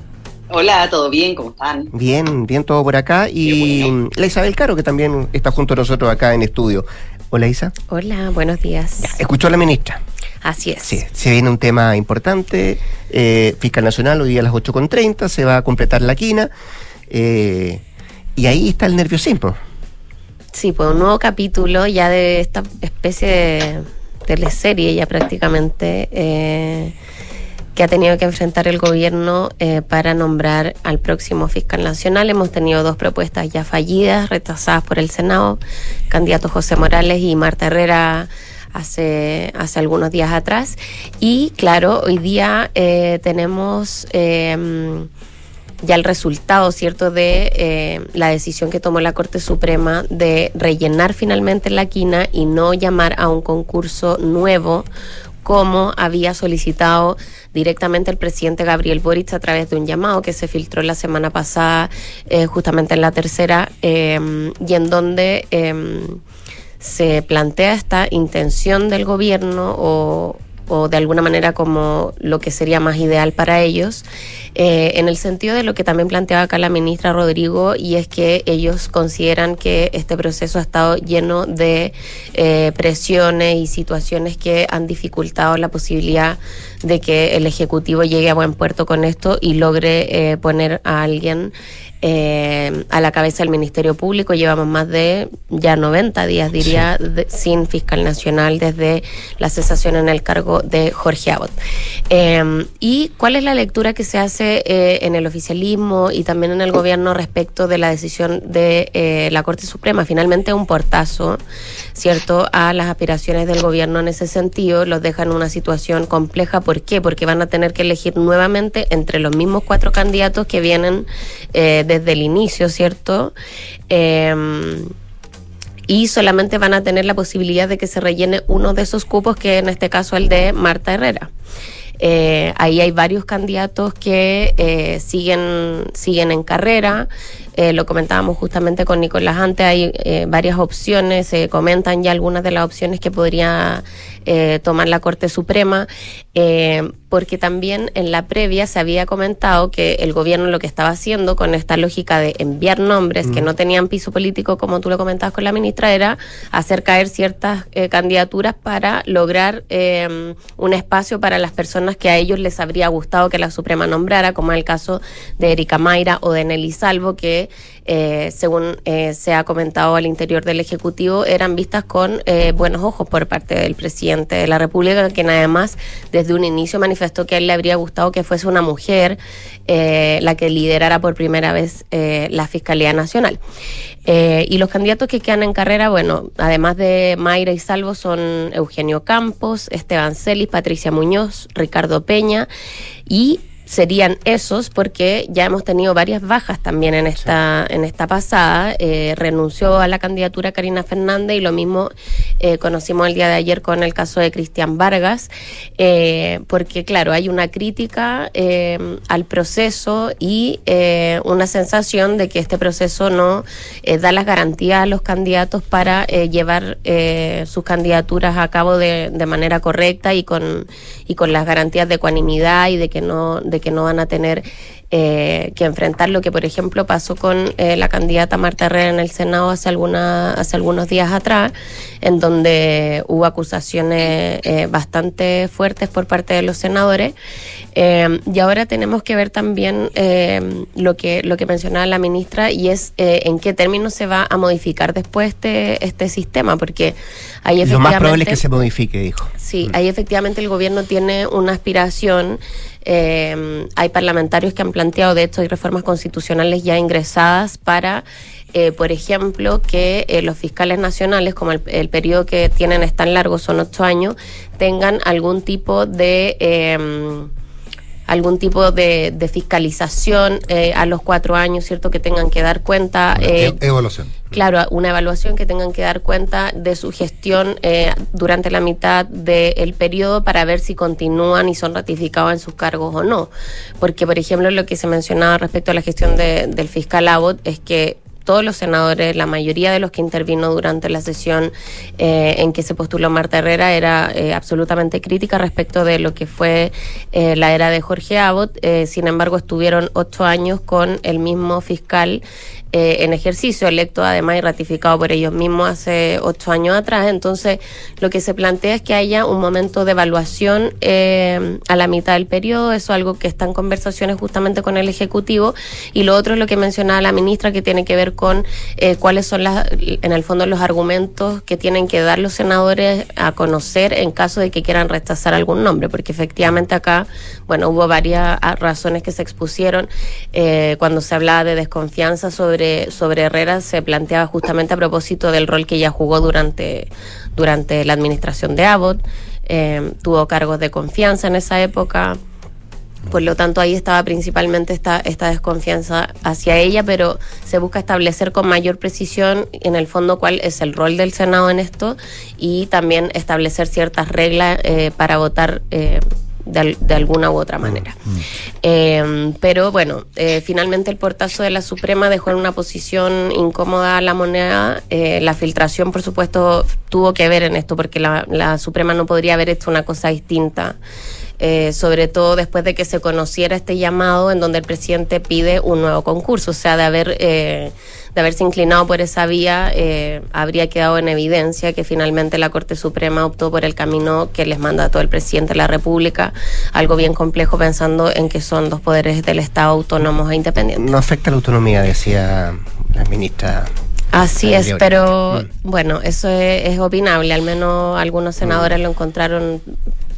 Speaker 12: Hola, ¿todo bien? ¿Cómo están?
Speaker 2: Bien, bien todo por acá. Y la Isabel Caro, que también está junto a nosotros acá en estudio. Hola, Isa.
Speaker 13: Hola, buenos días.
Speaker 2: Ya, escuchó a la ministra.
Speaker 13: Así es.
Speaker 2: Sí, se viene un tema importante. Eh, Fiscal Nacional, hoy día a las 8.30, se va a completar la quina. Eh, y ahí está el nerviosismo.
Speaker 13: Sí, pues un nuevo capítulo ya de esta especie de teleserie ya prácticamente eh, que ha tenido que enfrentar el gobierno eh, para nombrar al próximo fiscal nacional. Hemos tenido dos propuestas ya fallidas, retrasadas por el Senado, candidato José Morales y Marta Herrera hace, hace algunos días atrás. Y claro, hoy día eh, tenemos eh, ya el resultado, ¿cierto?, de eh, la decisión que tomó la Corte Suprema de rellenar finalmente la quina y no llamar a un concurso nuevo como había solicitado directamente el presidente Gabriel Boric a través de un llamado que se filtró la semana pasada, eh, justamente en la tercera, eh, y en donde eh, se plantea esta intención del gobierno o, o de alguna manera como lo que sería más ideal para ellos, eh, en el sentido de lo que también planteaba acá la ministra Rodrigo, y es que ellos consideran que este proceso ha estado lleno de eh, presiones y situaciones que han dificultado la posibilidad de que el Ejecutivo llegue a buen puerto con esto y logre eh, poner a alguien eh, a la cabeza del Ministerio Público. Llevamos más de ya 90 días, diría, de- sin fiscal nacional desde la cesación en el cargo de Jorge Abbott. Eh, ¿Y cuál es la lectura que se hace eh, en el oficialismo y también en el gobierno respecto de la decisión de eh, la Corte Suprema? Finalmente un portazo, ¿cierto?, a las aspiraciones del gobierno en ese sentido. Los dejan en una situación compleja. ¿Por qué? Porque van a tener que elegir nuevamente entre los mismos cuatro candidatos que vienen eh, desde el inicio, ¿cierto? Em, y solamente van a tener la posibilidad de que se rellene uno de esos cupos, que en este caso el de Marta Herrera. Eh, ahí hay varios candidatos que eh, siguen, siguen en carrera. Eh, lo comentábamos justamente con Nicolás antes, hay varias opciones, se comentan ya algunas de las opciones que podría eh, tomar la Corte Suprema, eh, porque también en la previa se había comentado que el gobierno lo que estaba haciendo con esta lógica de enviar nombres que no tenían piso político, como tú lo comentabas con la ministra, era hacer caer ciertas eh, candidaturas para lograr eh, un espacio para las personas que a ellos les habría gustado que la Suprema nombrara, como es el caso de Erika Mayra o de Nelly Salvo, que eh, según eh, se ha comentado al interior del Ejecutivo, eran vistas con eh, buenos ojos por parte del presidente de la República, quien además desde un inicio manifestó que a él le habría gustado que fuese una mujer la que liderara por primera vez la Fiscalía Nacional. Y los candidatos que quedan en carrera, bueno, además de Mayra y Salvo, son Eugenio Campos, Esteban Celis, Patricia Muñoz, Ricardo Peña y serían esos porque ya hemos tenido varias bajas también en esta en esta pasada. Eh, renunció a la candidatura Karina Fernández y lo mismo eh, conocimos el día de ayer con el caso de Cristian Vargas eh, porque claro hay una crítica eh, al proceso y eh, una sensación de que este proceso no eh, da las garantías a los candidatos para llevar sus candidaturas a cabo de, de manera correcta y con y con las garantías de ecuanimidad y de que no de que no van a tener eh, que enfrentar lo que por ejemplo pasó con eh, la candidata Marta Herrera en el Senado hace alguna hace algunos días atrás en donde hubo acusaciones eh, bastante fuertes por parte de los senadores Eh, y ahora tenemos que ver también eh, lo que lo que mencionaba la ministra y es eh, en qué términos se va a modificar después este este sistema porque ahí
Speaker 2: Lo más probable es
Speaker 13: efectivamente-
Speaker 2: que se modifique, dijo.
Speaker 13: Sí, ahí efectivamente el gobierno tiene una aspiración. Eh, hay parlamentarios que han planteado, de hecho, hay reformas constitucionales ya ingresadas para, eh, por ejemplo, que eh, los fiscales nacionales, como el, el periodo que tienen es tan largo, son ocho años, tengan algún tipo de... eh, algún tipo de, de fiscalización eh, a los cuatro años, ¿cierto? Que tengan que dar cuenta eh,
Speaker 11: E- evaluación.
Speaker 13: Claro, una evaluación que tengan que dar cuenta de su gestión eh, durante la mitad del periodo para ver si continúan y son ratificados en sus cargos o no. Porque, por ejemplo, lo que se mencionaba respecto a la gestión de- del fiscal Abbott es que todos los senadores, la mayoría de los que intervino durante la sesión eh, en que se postuló Marta Herrera era eh, absolutamente crítica respecto de lo que fue eh, la era de Jorge Abbott. Eh, sin embargo, estuvieron ocho años con el mismo fiscal eh, en ejercicio, electo además y ratificado por ellos mismos hace ocho años atrás. Entonces, lo que se plantea es que haya un momento de evaluación eh, a la mitad del periodo. Eso es algo que está en conversaciones justamente con el Ejecutivo. Y lo otro es lo que mencionaba la ministra, que tiene que ver con eh, cuáles son, las, en el fondo, los argumentos que tienen que dar los senadores a conocer en caso de que quieran rechazar algún nombre. Porque efectivamente acá, bueno, hubo varias ah, razones que se expusieron. Eh, cuando se hablaba de desconfianza sobre, sobre Herrera, se planteaba justamente a propósito del rol que ella jugó durante, durante la administración de Abbott. Eh, tuvo cargos de confianza en esa época. Por lo tanto, ahí estaba principalmente esta, esta desconfianza hacia ella, pero se busca establecer con mayor precisión, en el fondo, cuál es el rol del Senado en esto y también establecer ciertas reglas eh, para votar eh, de, de alguna u otra manera. Eh, pero bueno, eh, finalmente el portazo de la Suprema dejó en una posición incómoda a la moneda. Eh, la filtración, por supuesto, tuvo que ver en esto, porque la, la Suprema no podría haber hecho una cosa distinta. Eh, sobre todo después de que se conociera este llamado en donde el presidente pide un nuevo concurso, o sea, de haber eh, de haberse inclinado por esa vía, eh, habría quedado en evidencia que finalmente la Corte Suprema optó por el camino que les mandató el presidente de la República, algo bien complejo pensando en que son dos poderes del Estado autónomos e independientes.
Speaker 2: No afecta la autonomía, decía la ministra.
Speaker 13: Así es, pero bueno, eso es, es opinable, al menos algunos senadores lo encontraron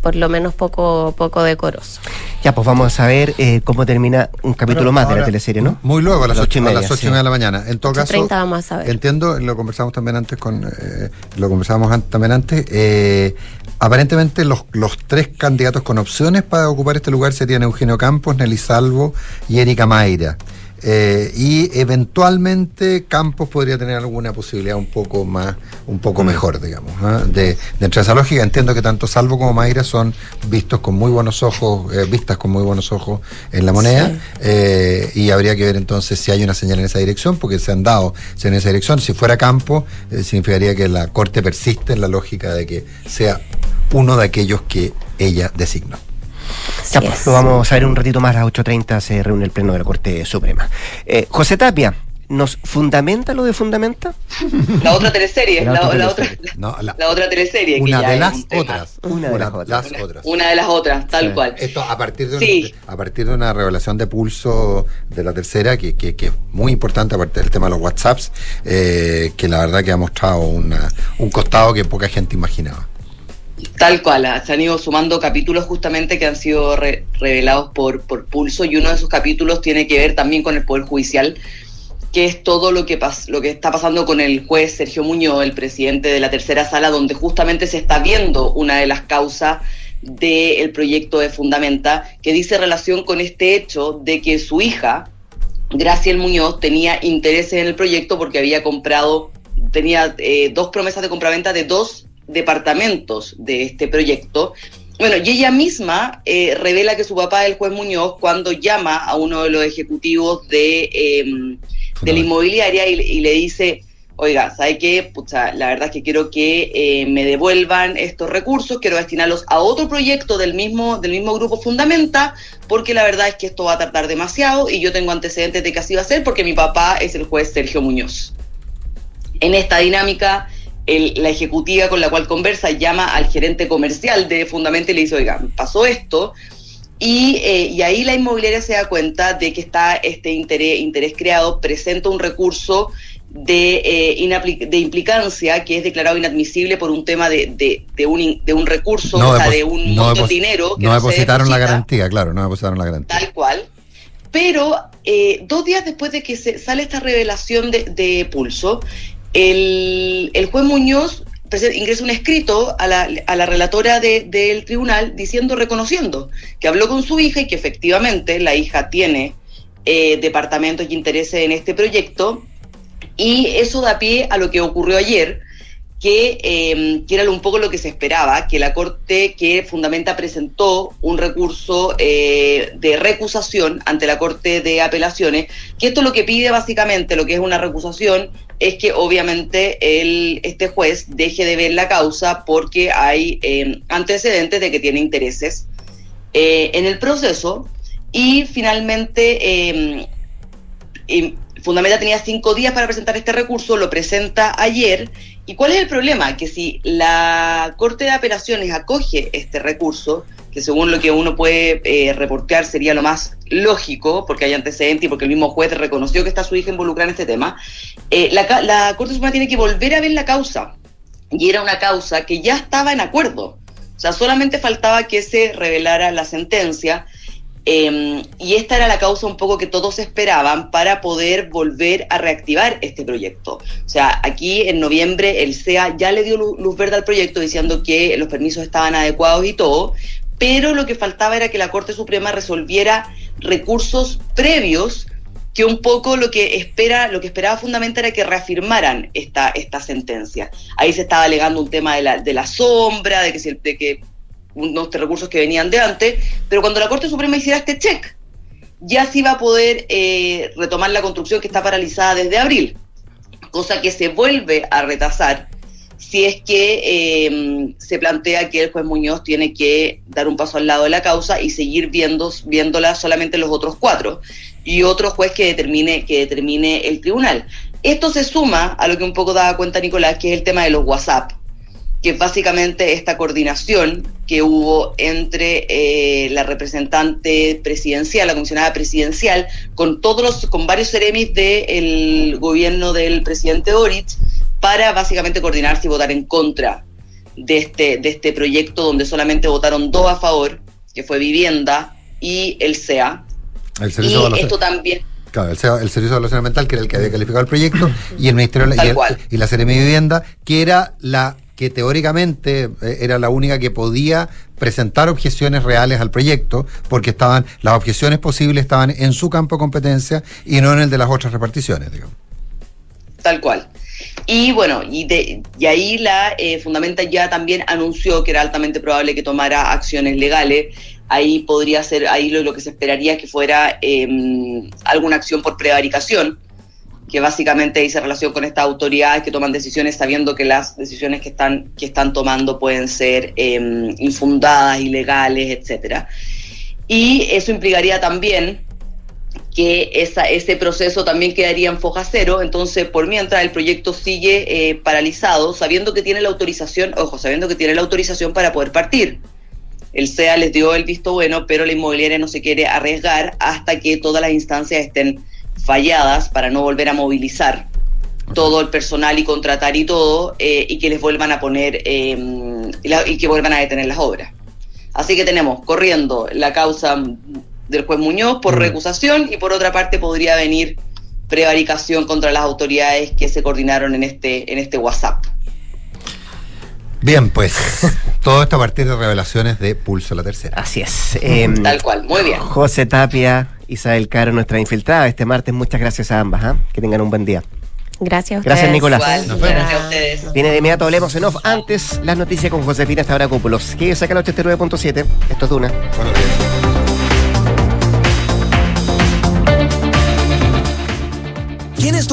Speaker 13: por lo menos poco, poco decoroso.
Speaker 2: Ya, pues vamos a ver eh, cómo termina un capítulo
Speaker 11: Bueno,
Speaker 2: más de la teleserie, ¿no?
Speaker 11: Muy luego, a las
Speaker 2: Las
Speaker 11: 8
Speaker 2: ocho y
Speaker 11: a
Speaker 2: media,
Speaker 11: las ocho
Speaker 2: sí.
Speaker 11: y media de la mañana. En todo caso,
Speaker 13: 8:30 vamos a ver.
Speaker 11: entiendo, lo conversamos también antes con, eh, lo conversamos an- también antes, eh, aparentemente los, los tres candidatos con opciones para ocupar este lugar serían Eugenio Campos, Nelly Salvo y Erika Mayra. Eh, y eventualmente Campos podría tener alguna posibilidad un poco más, un poco mejor, digamos, ¿ah? de, dentro de esa lógica. Entiendo que tanto Salvo como Mayra son vistos con muy buenos ojos, eh, vistas con muy buenos ojos en la moneda,
Speaker 13: Sí.
Speaker 11: eh, y habría que ver entonces si hay una señal en esa dirección, porque se han dado en esa dirección. Si fuera Campos, significaría que la Corte persiste en la lógica de que sea uno de aquellos que ella designó.
Speaker 2: Ya, pues, lo vamos a ver un ratito más a las 8.30 se reúne el Pleno de la Corte Suprema. Eh, José Tapia, ¿nos fundamenta lo de fundamenta?
Speaker 12: La otra teleserie,
Speaker 2: La
Speaker 12: la,
Speaker 2: otra
Speaker 12: la otra,
Speaker 2: teleserie.
Speaker 11: No, la-
Speaker 12: la otra teleserie.
Speaker 11: una de las
Speaker 12: un
Speaker 11: otras.
Speaker 2: Una de las otras.
Speaker 11: otras.
Speaker 12: Una de las otras, tal
Speaker 11: Sí.
Speaker 12: cual.
Speaker 11: Esto a partir de,
Speaker 12: Sí.
Speaker 11: una, a partir de una revelación de pulso de la tercera, que, que, que es muy importante, aparte del tema de los WhatsApps, eh, que la verdad que ha mostrado una- un costado que poca gente imaginaba.
Speaker 12: Tal cual, ah, se han ido sumando capítulos justamente que han sido re- revelados por, por Pulso y uno de esos capítulos tiene que ver también con el Poder Judicial, que es todo lo que, pas- lo que está pasando con el juez Sergio Muñoz, el presidente de la tercera sala, donde justamente se está viendo una de las causas del proyecto de Fundamenta, que dice relación con este hecho de que su hija, Graciel Muñoz, tenía intereses en el proyecto porque había comprado, tenía eh, dos promesas de compraventa de dos departamentos de este proyecto. Bueno, y ella misma eh, revela que su papá, el juez Muñoz, cuando llama a uno de los ejecutivos de, eh, de la inmobiliaria y, y le dice, oiga, ¿sabe qué? Pucha, la verdad es que quiero que eh, me devuelvan estos recursos, quiero destinarlos a otro proyecto del mismo, del mismo grupo Fundamenta, porque la verdad es que esto va a tardar demasiado y yo tengo antecedentes de que así va a ser porque mi papá es el juez Sergio Muñoz. En esta dinámica, el- la ejecutiva con la cual conversa llama al gerente comercial de Fundamenta y le dice, oiga, pasó esto. Y, eh, y ahí la inmobiliaria se da cuenta de que está este interés, interés creado, presenta un recurso de, eh, de implicancia que es declarado inadmisible por un tema de, de, de un, de un recurso, o sea, de un
Speaker 11: no
Speaker 12: monto
Speaker 11: depos-
Speaker 12: de dinero que
Speaker 11: no depositaron la garantía, claro, no depositaron la garantía.
Speaker 12: tal cual. Pero eh, dos días después de que se sale esta revelación de, de Pulso, el, el juez Muñoz ingresa un escrito a la, a la relatora de- del tribunal diciendo, reconociendo que habló con su hija y que efectivamente la hija tiene eh, departamentos y intereses en este proyecto. Y eso da pie a lo que ocurrió ayer, que, eh, era un poco lo que se esperaba, que la Corte que Fundamenta presentó un recurso eh, de recusación ante la Corte de Apelaciones, que esto lo que pide básicamente, lo que es una recusación, es que obviamente el, este juez deje de ver la causa porque hay eh, antecedentes de que tiene intereses eh, en el proceso. Y finalmente eh, Fundamenta tenía cinco días para presentar este recurso, lo presenta ayer. ¿Y cuál es el problema? Que si la Corte de Apelaciones acoge este recurso, que según lo que uno puede eh, reportear sería lo más lógico, porque hay antecedentes y porque el mismo juez reconoció que está su hija involucrada en este tema, eh, la, la Corte Suprema tiene que volver a ver la causa. Y era una causa que ya estaba en acuerdo. O sea, solamente faltaba que se revelara la sentencia. Eh, y esta era la causa un poco que todos esperaban para poder volver a reactivar este proyecto. O sea, aquí en noviembre el CEA ya le dio lu- luz verde al proyecto diciendo que los permisos estaban adecuados y todo, pero lo que faltaba era que la Corte Suprema resolviera recursos previos que un poco lo que espera, lo que esperaba fundamentalmente era que reafirmaran esta, esta sentencia. Ahí se estaba alegando un tema de la, de la sombra, de que, si el- de que unos recursos que venían de antes, pero cuando la Corte Suprema hiciera este check, ya se iba a poder eh, retomar la construcción que está paralizada desde abril, cosa que se vuelve a retrasar si es que eh, se plantea que el juez Muñoz tiene que dar un paso al lado de la causa y seguir viendo, viéndola solamente los otros cuatro y otro juez que determine, que determine el tribunal. Esto se suma a lo que un poco daba cuenta Nicolás, que es el tema de los WhatsApp, que es básicamente esta coordinación que hubo entre eh, la representante presidencial, la comisionada presidencial, con todos los, con varios seremis del gobierno del presidente Boric, para básicamente coordinarse y votar en contra de este, de este proyecto, donde solamente votaron dos a favor, que fue Vivienda y el CEA.
Speaker 11: El
Speaker 12: Y
Speaker 11: servicio de evaluación-
Speaker 12: esto también,
Speaker 11: Claro, el, el Servicio de Evaluación Ambiental, que era el que había calificado el proyecto, y el Ministerio de la-
Speaker 12: Tal
Speaker 11: y, el- y la Seremi de Vivienda, que era la que teóricamente eh, era la única que podía presentar objeciones reales al proyecto, porque estaban las objeciones posibles estaban en su campo de competencia y no en el de las otras reparticiones, digamos.
Speaker 12: Tal cual. Y bueno, y, de, y ahí la eh, Fundamenta ya también anunció que era altamente probable que tomara acciones legales. Ahí podría ser, ahí lo, lo que se esperaría que fuera eh, alguna acción por prevaricación, que básicamente dice relación con estas autoridades que toman decisiones sabiendo que las decisiones que están, que están tomando pueden ser eh, infundadas, ilegales, etcétera. Y eso implicaría también que esa, ese proceso también quedaría en foja cero, entonces por mientras el proyecto sigue eh, paralizado, sabiendo que tiene la autorización, ojo, sabiendo que tiene la autorización para poder partir. El SEA les dio el visto bueno, pero la inmobiliaria no se quiere arriesgar hasta que todas las instancias estén falladas para no volver a movilizar todo el personal y contratar y todo, eh, y que les vuelvan a poner eh, y, la- y que vuelvan a detener las obras. Así que tenemos corriendo la causa del juez Muñoz por recusación y por otra parte podría venir prevaricación contra las autoridades que se coordinaron en este, en este WhatsApp.
Speaker 11: Bien, pues todo esto a partir de revelaciones de Pulso la Tercera.
Speaker 2: Así es. Em,
Speaker 12: Tal cual, muy bien.
Speaker 2: José Tapia, Isabel Caro, nuestra infiltrada este martes. Muchas gracias a ambas. ¿ah? Que tengan un buen día.
Speaker 13: Gracias a
Speaker 2: Gracias. Nicolás.
Speaker 12: Igual,
Speaker 2: Nos vemos.
Speaker 12: gracias a ustedes.
Speaker 2: Viene de inmediato, hablemos en off. Antes, las noticias con Josefina Stavrakopoulos. Que saca el 89.7. Esto es Duna.
Speaker 14: ¿Quién es tu